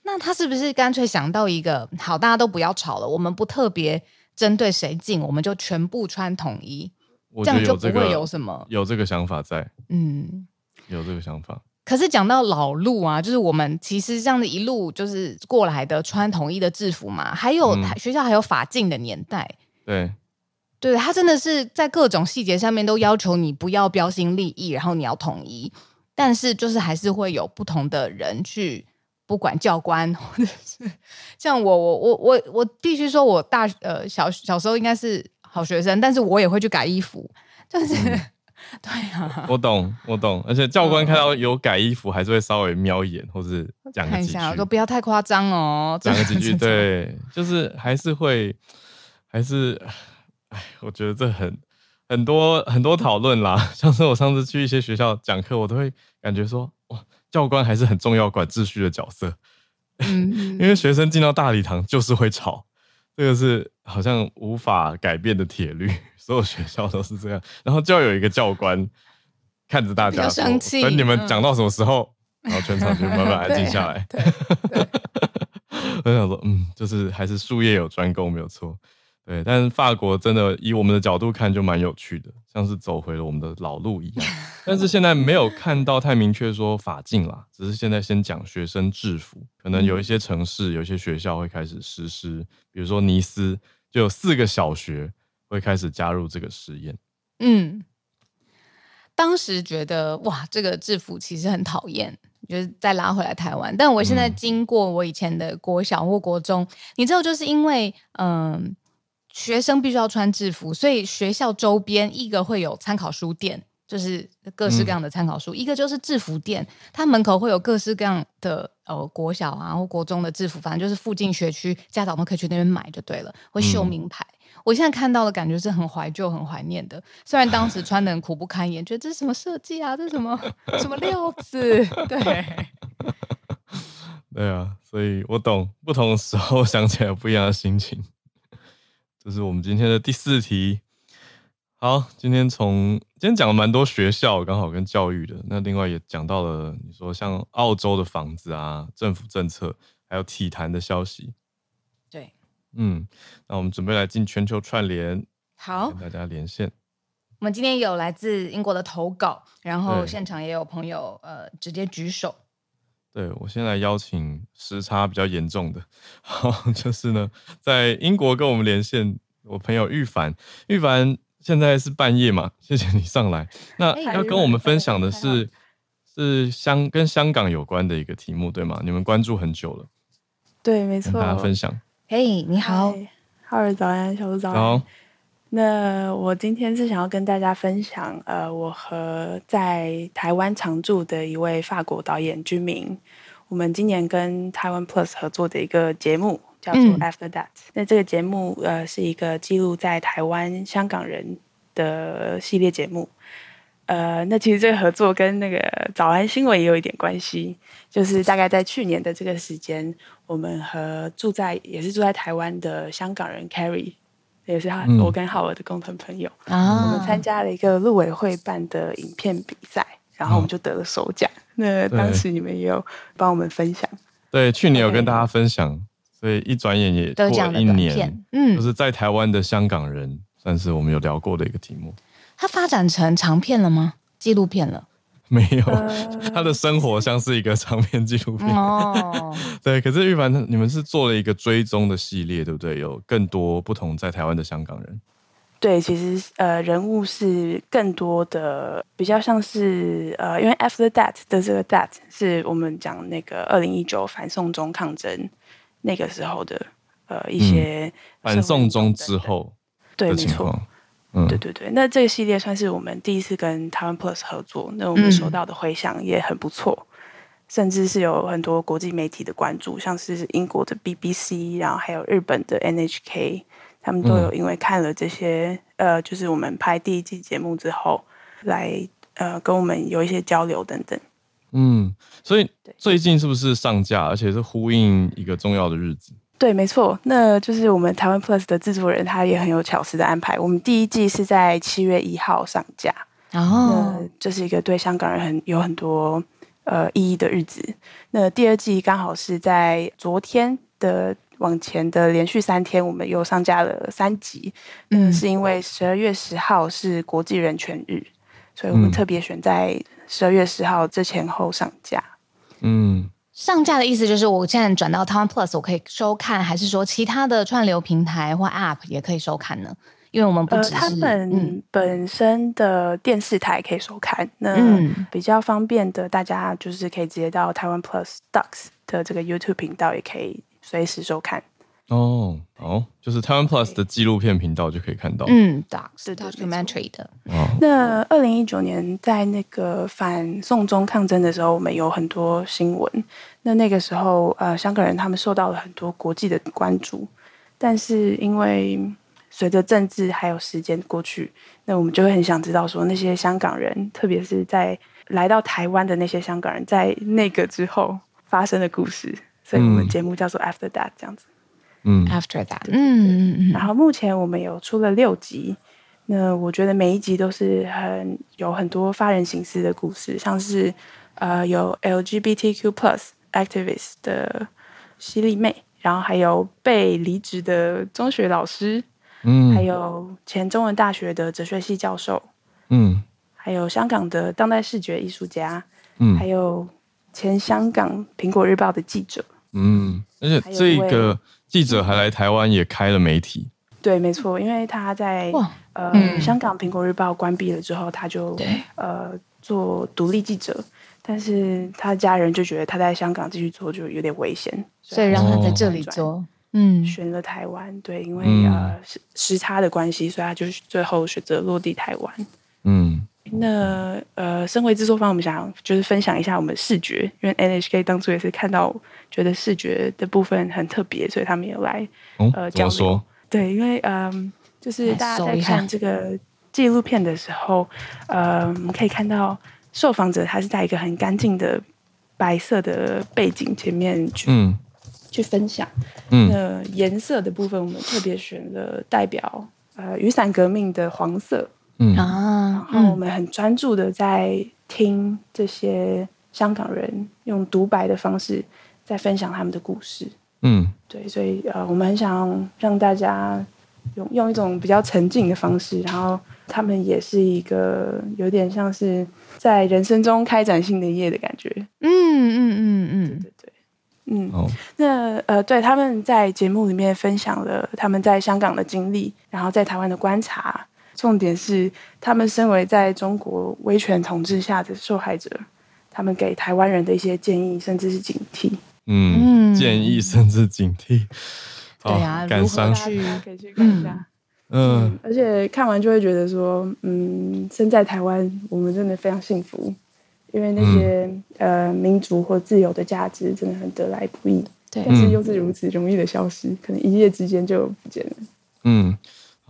那他是不是干脆想到一个好，大家都不要吵了，我们不特别针对谁禁，我们就全部穿统一。我觉得有这样就不会有什么，有这个想法在，嗯，有这个想法。可是讲到老路啊，就是我们其实这样的一路就是过来的，穿统一的制服嘛，还有、嗯、学校还有法禁的年代，对，对，他真的是在各种细节上面都要求你不要标新立异，然后你要统一，但是就是还是会有不同的人去，不管教官 或者是像我，我，我，我，我必须说，我大呃小小时候应该是。好学生，但是我也会去改衣服，就是、嗯、对啊，我懂，我懂，而且教官看到有改衣服，还是会稍微瞄一眼，或是讲个几句，说不要太夸张哦，讲个几句，对，就是还是会，还是，哎，我觉得这很很多很多讨论啦，像是我上次去一些学校讲课，我都会感觉说，哇，教官还是很重要，管秩序的角色，嗯，因为学生进到大礼堂就是会吵。这个是好像无法改变的铁律，所有学校都是这样。然后就要有一个教官看着大家。等你们讲到什么时候，然后全场就慢慢安静下来。我想说，嗯，就是还是术业有专攻，没有错。对，但是法国真的以我们的角度看，就蛮有趣的，像是走回了我们的老路一样。但是现在没有看到太明确说法禁啦，只是现在先讲学生制服，可能有一些城市、有一些学校会开始实施，比如说尼斯就有四个小学会开始加入这个实验。嗯，当时觉得哇，这个制服其实很讨厌。就是再拉回来台湾，但我现在经过我以前的国小或国中，嗯、你知道，就是因为嗯、呃，学生必须要穿制服，所以学校周边一个会有参考书店，就是各式各样的参考书；嗯、一个就是制服店，它门口会有各式各样的呃国小啊或国中的制服，反正就是附近学区家长都可以去那边买就对了，会秀名牌。嗯我现在看到的感觉是很怀旧、很怀念的。虽然当时穿的很苦不堪言，觉得这是什么设计啊？这是什么什么料子？对，对啊，所以我懂不同的时候想起来有不一样的心情。这是我们今天的第四题。好，今天从今天讲了蛮多学校，刚好跟教育的。那另外也讲到了你说像澳洲的房子啊、政府政策，还有体坛的消息。对嗯，那我们准备来进全球串联，好，跟大家连线。我们今天有来自英国的投稿，然后现场也有朋友呃直接举手。对，我先来邀请时差比较严重的，好，就是呢，在英国跟我们连线，我朋友玉凡，玉凡现在是半夜嘛，谢谢你上来。那要跟我们分享的是是香跟香港有关的一个题目，对吗？你们关注很久了，对，没错，跟大家分享。嘿，hey, 你好，浩尔早安，小鹿早安。好，那我今天是想要跟大家分享，呃，我和在台湾常驻的一位法国导演居民，我们今年跟台湾 Plus 合作的一个节目，叫做 After That。嗯、那这个节目，呃，是一个记录在台湾香港人的系列节目。呃，那其实这个合作跟那个早安新闻也有一点关系，就是大概在去年的这个时间，我们和住在也是住在台湾的香港人 Carrie，也是我跟浩尔的共同朋友，嗯、我们参加了一个陆委会办的影片比赛，然后我们就得了首奖。嗯、那当时你们也有帮我们分享，对，去年有跟大家分享，所以一转眼也过了一年，嗯，就是在台湾的香港人，算是我们有聊过的一个题目。它发展成长片了吗？纪录片了？没有，他的生活像是一个长篇纪录片。哦，对。可是玉凡，你们是做了一个追踪的系列，对不对？有更多不同在台湾的香港人。对，其实呃，人物是更多的，比较像是呃，因为 After That 的这个 That 是我们讲那个二零一九反送中抗争那个时候的呃一些反送中之后的情况。对，没错。嗯、对对对，那这个系列算是我们第一次跟台湾 Plus 合作，那我们收到的回响也很不错，嗯、甚至是有很多国际媒体的关注，像是英国的 BBC，然后还有日本的 NHK，他们都有因为看了这些，嗯、呃，就是我们拍第一季节目之后，来呃跟我们有一些交流等等。嗯，所以最近是不是上架，而且是呼应一个重要的日子？对，没错，那就是我们台湾 Plus 的制作人，他也很有巧思的安排。我们第一季是在七月一号上架，然后、哦、这是一个对香港人很有很多呃意义的日子。那第二季刚好是在昨天的往前的连续三天，我们又上架了三集。嗯，是因为十二月十号是国际人权日，所以我们特别选在十二月十号这前后上架。嗯。上架的意思就是，我现在转到台湾 Plus，我可以收看，还是说其他的串流平台或 App 也可以收看呢？因为我们不只是、呃、他们、嗯、本身的电视台可以收看，那比较方便的，大家就是可以直接到台湾 Plus Ducks 的这个 YouTube 频道，也可以随时收看。哦，哦，就是台湾 Plus 的纪录片频道就可以看到。嗯，Docs documentary 的。哦，那二零一九年在那个反送中抗争的时候，我们有很多新闻。那那个时候，呃，香港人他们受到了很多国际的关注。但是因为随着政治还有时间过去，那我们就会很想知道说，那些香港人，特别是在来到台湾的那些香港人，在那个之后发生的故事。所以我们节目叫做 After That 这样子。嗯，After that，嗯嗯，然后目前我们有出了六集，那我觉得每一集都是很有很多发人深思的故事，像是呃有 LGBTQ plus activist 的犀利妹，然后还有被离职的中学老师，嗯，还有前中文大学的哲学系教授，嗯，还有香港的当代视觉艺术家，嗯，还有前香港苹果日报的记者，嗯，而且这个记者还来台湾也开了媒体。对，没错，因为他在呃、嗯、香港《苹果日报》关闭了之后，他就呃做独立记者，但是他家人就觉得他在香港继续做就有点危险，所以让他在这里做。嗯，选了台湾，对，因为呃时时差的关系，所以他就最后选择落地台湾。嗯，那呃，身为制作方，我们想就是分享一下我们视觉，因为 NHK 当初也是看到觉得视觉的部分很特别，所以他们也来呃交流。对，因为嗯，就是大家在看这个纪录片的时候，呃，我们可以看到受访者他是在一个很干净的白色的背景前面去、嗯、去分享。嗯，那颜色的部分，我们特别选了代表呃雨伞革命的黄色。嗯啊，然后我们很专注的在听这些香港人用独白的方式在分享他们的故事。嗯，对，所以呃，我们很想让大家用用一种比较沉静的方式，然后他们也是一个有点像是在人生中开展新的一页的感觉。嗯嗯嗯嗯，对对对，嗯。哦，那呃，对，他们在节目里面分享了他们在香港的经历，然后在台湾的观察，重点是他们身为在中国威权统治下的受害者，他们给台湾人的一些建议，甚至是警惕。嗯，建议甚至警惕。对呀，感伤去可以去看一下。嗯，而且看完就会觉得说，嗯，身在台湾，我们真的非常幸福，因为那些呃民主或自由的价值真的很得来不易。对，但是又是如此容易的消失，可能一夜之间就不见了。嗯。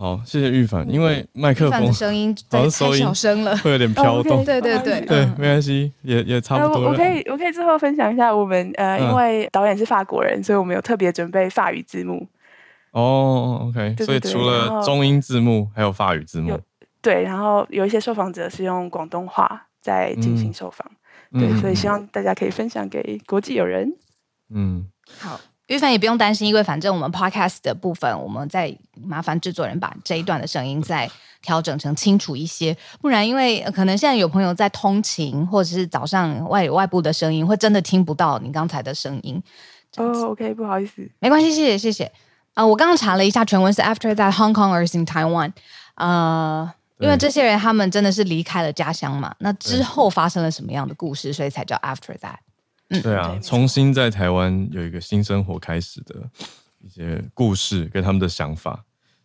好，谢谢玉凡。因为麦克风声音太小声了，会有点飘动。对对对对，没关系，也也差不多。我可以我可以最后分享一下，我们呃，因为导演是法国人，所以我们有特别准备法语字幕。哦，OK，所以除了中英字幕，还有法语字幕。对，然后有一些受访者是用广东话在进行受访。对，所以希望大家可以分享给国际友人。嗯，好。玉凡也不用担心，因为反正我们 podcast 的部分，我们再麻烦制作人把这一段的声音再调整成清楚一些，不然因为可能现在有朋友在通勤，或者是早上外有外部的声音，会真的听不到你刚才的声音。哦、oh,，OK，不好意思，没关系，谢谢谢谢。啊、呃，我刚刚查了一下全文是 After that Hong Kongers in Taiwan，呃，因为这些人他们真的是离开了家乡嘛，那之后发生了什么样的故事，所以才叫 After that。对啊，重新在台湾有一个新生活开始的一些故事跟他们的想法，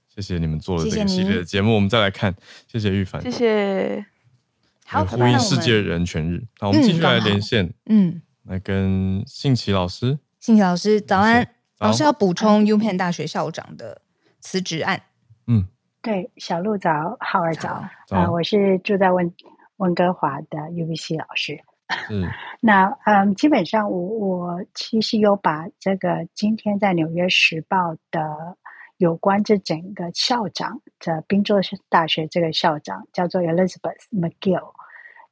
谢谢你们做了这个系列的节目，我们再来看，谢谢玉凡，谢谢，好，呼应世界人权日，好，我们继续来连线，嗯，来跟信奇老师，信奇老师早安，老师要补充 UPenn 大学校长的辞职案，嗯，对，小鹿早，浩儿早，啊，我是住在温温哥华的 UBC 老师。嗯，那嗯，基本上我我其实有把这个今天在《纽约时报》的有关这整个校长的宾州大学这个校长叫做 Elizabeth McGill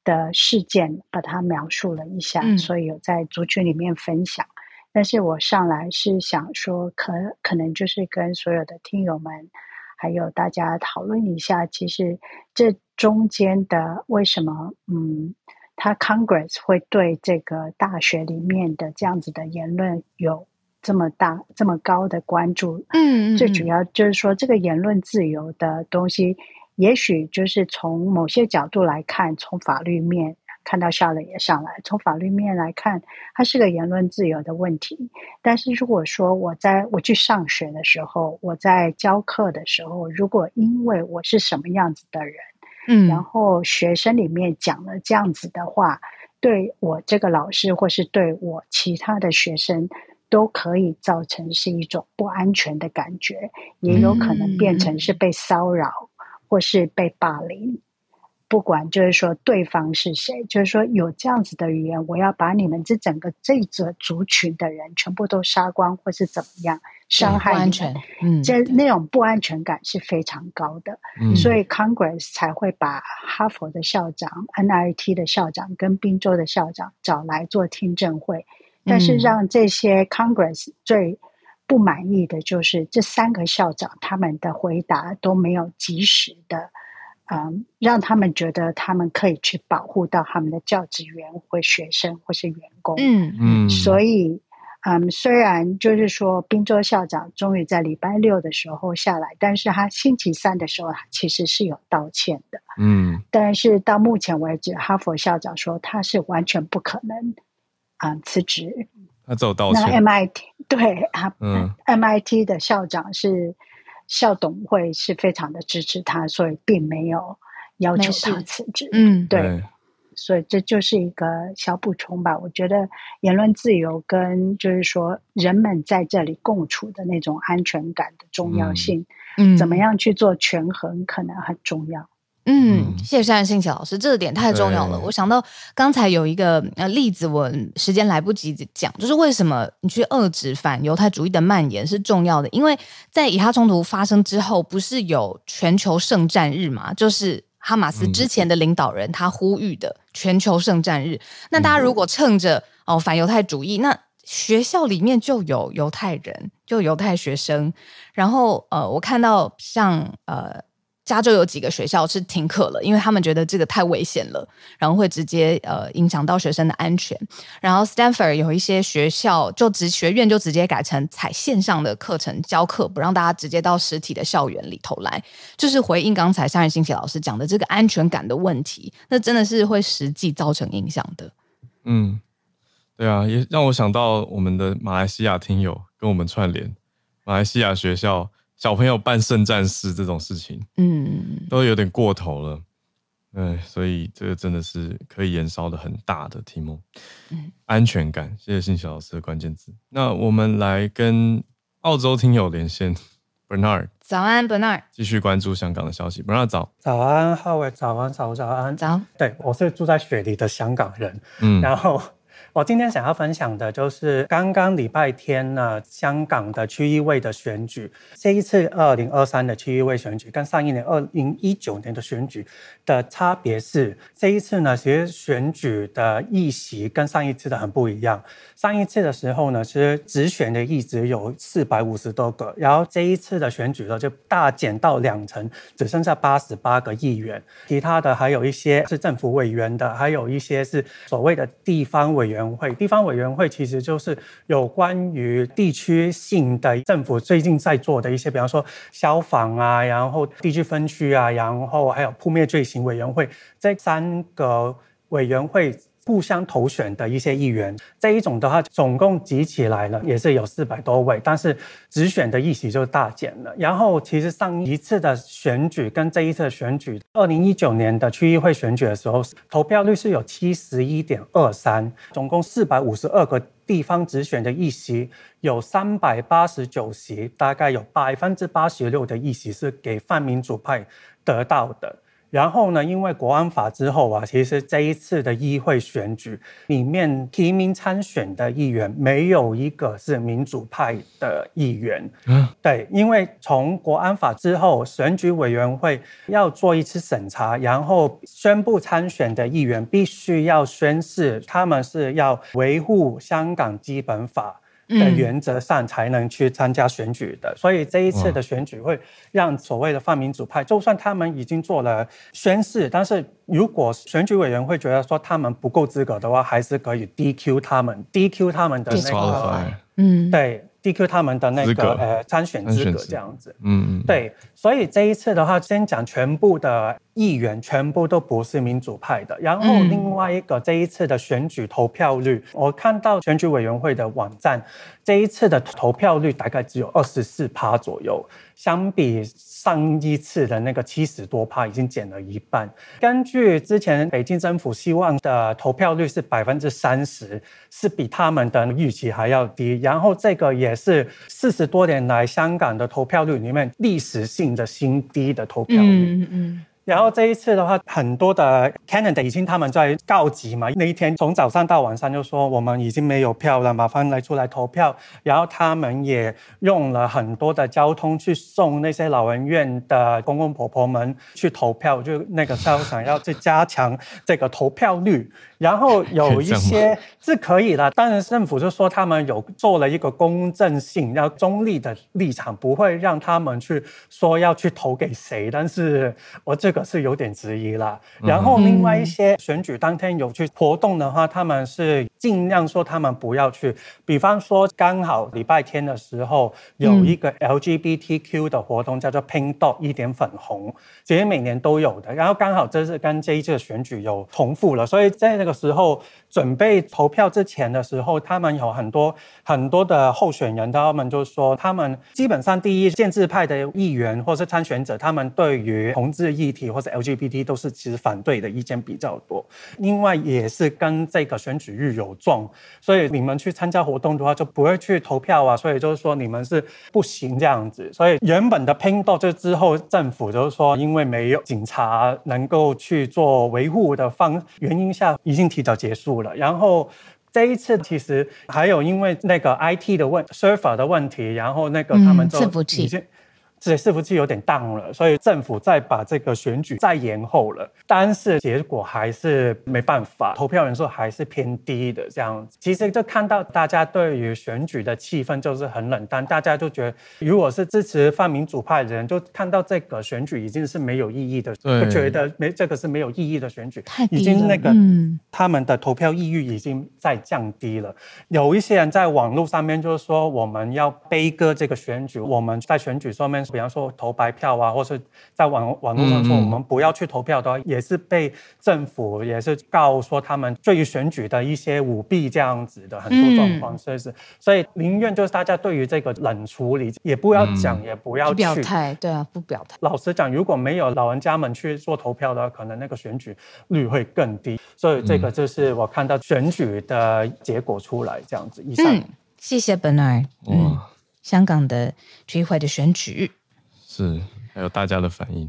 的事件，把它描述了一下，嗯、所以有在族群里面分享。但是我上来是想说可，可可能就是跟所有的听友们还有大家讨论一下，其实这中间的为什么嗯。他 Congress 会对这个大学里面的这样子的言论有这么大、这么高的关注。嗯，最主要就是说，这个言论自由的东西，也许就是从某些角度来看，从法律面看到效率也上来，从法律面来看，它是个言论自由的问题。但是如果说我在我去上学的时候，我在教课的时候，如果因为我是什么样子的人，嗯，然后学生里面讲了这样子的话，对我这个老师或是对我其他的学生，都可以造成是一种不安全的感觉，也有可能变成是被骚扰或是被霸凌。不管就是说对方是谁，就是说有这样子的语言，我要把你们这整个这个族群的人全部都杀光，或是怎么样伤害你们，嗯，这那种不安全感是非常高的，嗯，所以 Congress 才会把哈佛的校长、NIT 的校长跟宾州的校长找来做听证会，但是让这些 Congress 最不满意的就是这三个校长他们的回答都没有及时的。嗯，让他们觉得他们可以去保护到他们的教职员或学生或是员工。嗯嗯，所以嗯，虽然就是说宾州校长终于在礼拜六的时候下来，但是他星期三的时候他其实是有道歉的。嗯，但是到目前为止，哈佛校长说他是完全不可能啊辞职。他只有道歉。那 MIT 对啊，嗯，MIT 的校长是。校董会是非常的支持他，所以并没有要求他辞职。嗯，对，对，所以这就是一个小补充吧。我觉得言论自由跟就是说人们在这里共处的那种安全感的重要性，嗯，怎么样去做权衡，可能很重要。嗯，谢谢单信奇老师，这个点太重要了。我想到刚才有一个呃例子，我时间来不及讲，就是为什么你去遏制反犹太主义的蔓延是重要的，因为在以哈冲突发生之后，不是有全球圣战日嘛？就是哈马斯之前的领导人他呼吁的全球圣战日。那大家如果趁着哦反犹太主义，那学校里面就有犹太人，就犹太学生，然后呃，我看到像呃。加州有几个学校是停课了，因为他们觉得这个太危险了，然后会直接呃影响到学生的安全。然后 Stanford 有一些学校就直学院就直接改成采线上的课程教课，不让大家直接到实体的校园里头来，就是回应刚才单信齐老师讲的这个安全感的问题，那真的是会实际造成影响的。嗯，对啊，也让我想到我们的马来西亚听友跟我们串联，马来西亚学校。小朋友办圣战士这种事情，嗯，都有点过头了，对，所以这个真的是可以延烧的很大的题目。嗯，安全感，谢谢信齐老师的关键字。那我们来跟澳洲听友连线，Bernard，早安，Bernard，继续关注香港的消息，Bernard 早，早安，Howard，早安，早早安，早，对，我是住在雪梨的香港人，嗯，然后。我今天想要分享的就是刚刚礼拜天呢，香港的区议会的选举。这一次二零二三的区议会选举跟上一年二零一九年的选举的差别是，这一次呢，其实选举的议席跟上一次的很不一样。上一次的时候呢，其实直选的议席有四百五十多个，然后这一次的选举呢，就大减到两成，只剩下八十八个议员。其他的还有一些是政府委员的，还有一些是所谓的地方委委员。会地方委员会其实就是有关于地区性的政府最近在做的一些，比方说消防啊，然后地区分区啊，然后还有扑灭罪行委员会这三个委员会。互相投选的一些议员，这一种的话，总共集起来了也是有四百多位，但是直选的议席就大减了。然后，其实上一次的选举跟这一次的选举，二零一九年的区议会选举的时候，投票率是有七十一点二三，总共四百五十二个地方直选的议席，有三百八十九席，大概有百分之八十六的议席是给泛民主派得到的。然后呢，因为国安法之后啊，其实这一次的议会选举里面提名参选的议员没有一个是民主派的议员。嗯，对，因为从国安法之后，选举委员会要做一次审查，然后宣布参选的议员必须要宣誓，他们是要维护香港基本法。的原则上才能去参加选举的，所以这一次的选举会让所谓的泛民主派，就算他们已经做了宣誓，但是如果选举委员会觉得说他们不够资格的话，还是可以 DQ 他们，DQ 他们的那个，嗯，对。DQ 他们的那个呃参选资格这样子，嗯，对，所以这一次的话，先讲全部的议员全部都不是民主派的，然后另外一个这一次的选举投票率，我看到选举委员会的网站，这一次的投票率大概只有二十四趴左右，相比。上一次的那个七十多趴已经减了一半。根据之前北京政府希望的投票率是百分之三十，是比他们的预期还要低。然后这个也是四十多年来香港的投票率里面历史性的新低的投票率。嗯嗯。然后这一次的话，很多的 candidate 已经他们在告急嘛，那一天从早上到晚上就说我们已经没有票了，麻烦来出来投票。然后他们也用了很多的交通去送那些老人院的公公婆婆们去投票，就那个时候想要去加强这个投票率。然后有一些 是可以的，当然政府就说他们有做了一个公正性、要中立的立场，不会让他们去说要去投给谁。但是我这个是有点质疑了。然后另外一些选举当天有去活动的话，他们是尽量说他们不要去。比方说刚好礼拜天的时候有一个 LGBTQ 的活动，叫做 Pink Dot 一点粉红，其实每年都有的。然后刚好这是跟这一届选举有重复了，所以在那个。时候准备投票之前的时候，他们有很多很多的候选人，他们就说，他们基本上第一建制派的议员或是参选者，他们对于同志议题或者 LGBT 都是其实反对的意见比较多。另外也是跟这个选举日有撞，所以你们去参加活动的话就不会去投票啊，所以就是说你们是不行这样子。所以原本的 Pink Dot 就之后政府就是说，因为没有警察能够去做维护的方原因下，已经。提早结束了，然后这一次其实还有因为那个 IT 的问 server 的问题，然后那个他们就已经。这伺服器有点当了，所以政府再把这个选举再延后了，但是结果还是没办法，投票人数还是偏低的这样子。其实就看到大家对于选举的气氛就是很冷淡，大家就觉得如果是支持泛民主派的人，就看到这个选举已经是没有意义的，就觉得没这个是没有意义的选举，已经那个他们的投票意欲已经在降低了。有一些人在网络上面就是说，我们要悲歌这个选举，我们在选举上面。比方说投白票啊，或是在网网络上说我们不要去投票的话，也是被政府也是告说他们对于选举的一些舞弊这样子的很多状况，所以是所以宁愿就是大家对于这个冷处理也不要讲，也不要去表态，对啊，不表态。老实讲，如果没有老人家们去做投票的话，可能那个选举率会更低。所以这个就是我看到选举的结果出来这样子。以上，谢谢 Bernard。嗯，香港的区议会的选举。是，还有大家的反应。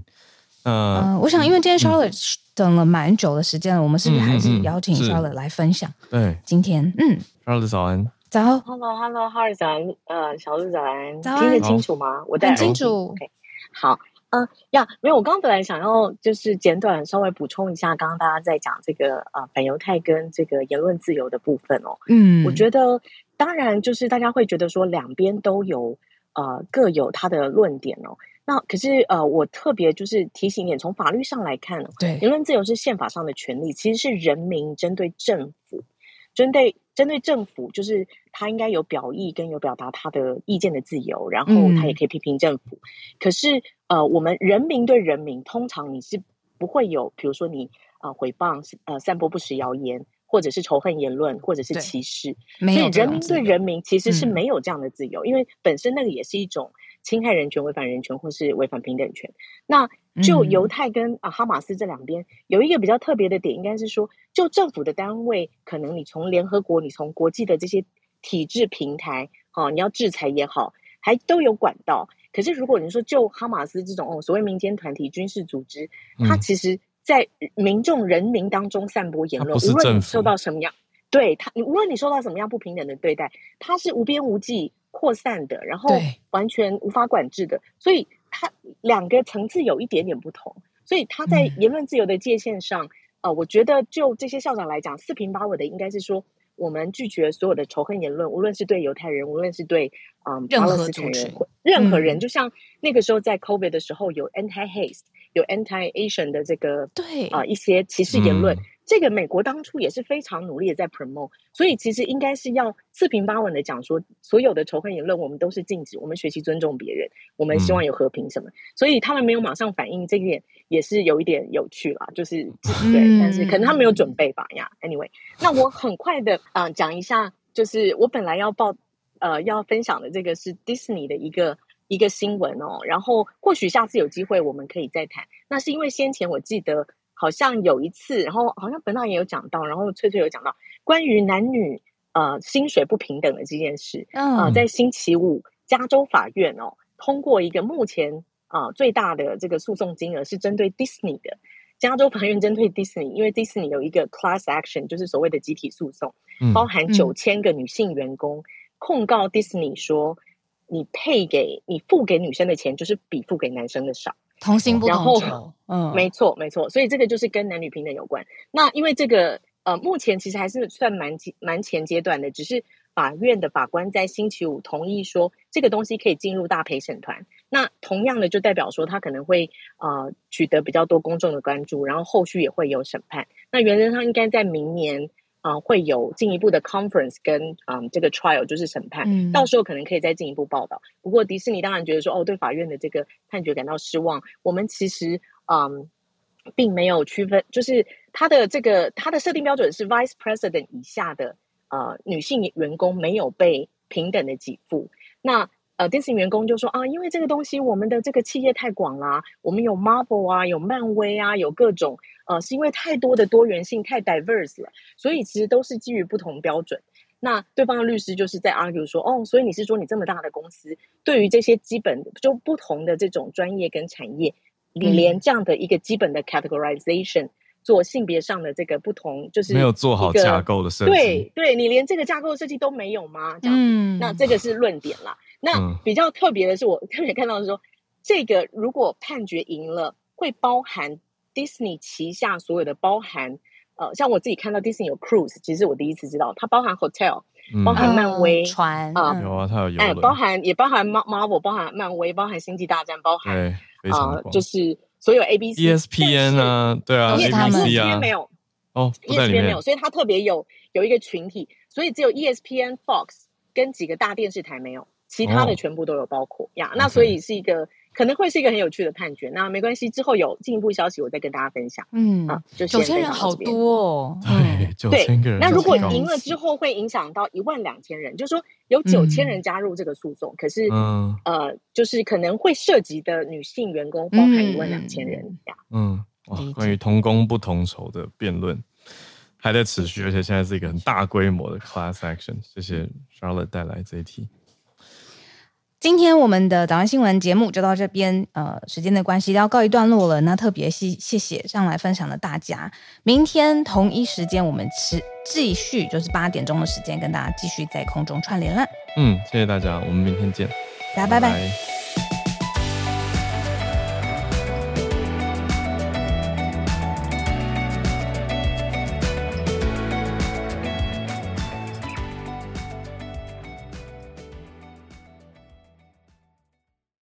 呃，呃我想，因为今天 Charlotte 等了蛮久的时间了，嗯、我们是不是还是邀请 Charlotte 来分享？对，今天，嗯，Charlotte 早安，早，Hello，Hello，Harry 早安，呃，小鹿早安，早安，听得清楚吗？我很清楚。OK，好，嗯、呃，呀，没有，我刚刚本来想要就是简短稍微补充一下，刚刚大家在讲这个呃反犹太跟这个言论自由的部分哦，嗯，我觉得当然就是大家会觉得说两边都有呃各有他的论点哦。那可是呃，我特别就是提醒一点，从法律上来看，对，言论自由是宪法上的权利，其实是人民针对政府，针对针对政府，就是他应该有表意跟有表达他的意见的自由，然后他也可以批评政府。嗯、可是呃，我们人民对人民，通常你是不会有，比如说你呃诽谤、呃散播不实谣言，或者是仇恨言论，或者是歧视，所以人民对人民其实是没有这样的自由，嗯、因为本身那个也是一种。侵害人权、违反人权，或是违反平等权。那就犹太跟啊哈马斯这两边有一个比较特别的点，应该是说，就政府的单位，可能你从联合国、你从国际的这些体制平台，哦，你要制裁也好，还都有管道。可是如果你说就哈马斯这种哦，所谓民间团体、军事组织，它其实在民众人民当中散播言论，无论你受到什么样，对他，你无论你受到什么样不平等的对待，它是无边无际。扩散的，然后完全无法管制的，所以它两个层次有一点点不同，所以他在言论自由的界限上，啊、嗯呃，我觉得就这些校长来讲，四平八稳的，应该是说我们拒绝所有的仇恨言论，无论是对犹太人，无论是对嗯巴勒斯坦人，任何人，嗯、就像那个时候在 COVID 的时候有 anti hate，有 anti Asian 的这个对。啊、呃、一些歧视言论。嗯这个美国当初也是非常努力的在 promote，所以其实应该是要四平八稳的讲说，所有的仇恨言论我们都是禁止，我们学习尊重别人，我们希望有和平什么。嗯、所以他们没有马上反应，这一点也是有一点有趣啦，就是对，嗯、但是可能他没有准备吧呀。Anyway，那我很快的啊、呃、讲一下，就是我本来要报呃要分享的这个是 Disney 的一个一个新闻哦，然后或许下次有机会我们可以再谈。那是因为先前我记得。好像有一次，然后好像本大也有讲到，然后翠翠有讲到关于男女呃薪水不平等的这件事。嗯、呃，在星期五，加州法院哦通过一个目前啊、呃、最大的这个诉讼金额是针对 Disney 的，加州法院针对 Disney，因为 Disney 有一个 class action，就是所谓的集体诉讼，嗯、包含九千个女性员工、嗯、控告 Disney 说，你配给你付给女生的钱就是比付给男生的少，同薪不同酬，后嗯，没错没错，所以这个就是跟男女平等有关。那因为这个呃，目前其实还是算蛮蛮前阶段的，只是。法院的法官在星期五同意说，这个东西可以进入大陪审团。那同样的，就代表说他可能会呃取得比较多公众的关注，然后后续也会有审判。那原则上应该在明年啊、呃、会有进一步的 conference 跟嗯、呃、这个 trial 就是审判，嗯、到时候可能可以再进一步报道。不过迪士尼当然觉得说哦，对法院的这个判决感到失望。我们其实嗯并没有区分，就是他的这个他的设定标准是 vice president 以下的。呃，女性员工没有被平等的给付，那呃，迪士尼员工就说啊，因为这个东西，我们的这个企业太广啦，我们有 Marvel 啊，有漫威啊，有各种呃，是因为太多的多元性太 diverse 了，所以其实都是基于不同标准。那对方的律师就是在 argue 说，哦，所以你是说你这么大的公司，对于这些基本就不同的这种专业跟产业，你连这样的一个基本的 categorization。做性别上的这个不同，就是没有做好架构的设计。对，对你连这个架构设计都没有吗？这样，嗯，那这个是论点啦。那比较特别的是，我特别看到说，这个如果判决赢了，会包含 Disney 旗下所有的，包含呃，像我自己看到 Disney 有 cruise，其实我第一次知道，它包含 hotel，包含漫威船啊，有啊，它有哎，包含也包含 Marvel，包含漫威，包含星际大战，包含啊，就是。所有 A B C ESPN 啊，对啊，A B C 啊，没有哦，ESPN 没有，所以它特别有有一个群体，所以只有 ESPN、Fox 跟几个大电视台没有，其他的全部都有包括呀。那所以是一个可能会是一个很有趣的判决。那没关系，之后有进一步消息我再跟大家分享。嗯啊，就九千人好多哦，对，九千个人。那如果赢了之后会影响到一万两千人，就是说。有九千人加入这个诉讼，嗯、可是，嗯、呃，就是可能会涉及的女性员工包含一万两千人这样。嗯，哇，关于同工不同酬的辩论还在持续，而且现在是一个很大规模的 class action。谢谢 Charlotte 带来这一题。今天我们的早安新闻节目就到这边，呃，时间的关系要告一段落了。那特别谢谢谢上来分享的大家，明天同一时间我们持继续就是八点钟的时间跟大家继续在空中串联了。嗯，谢谢大家，我们明天见，大家拜拜。拜拜。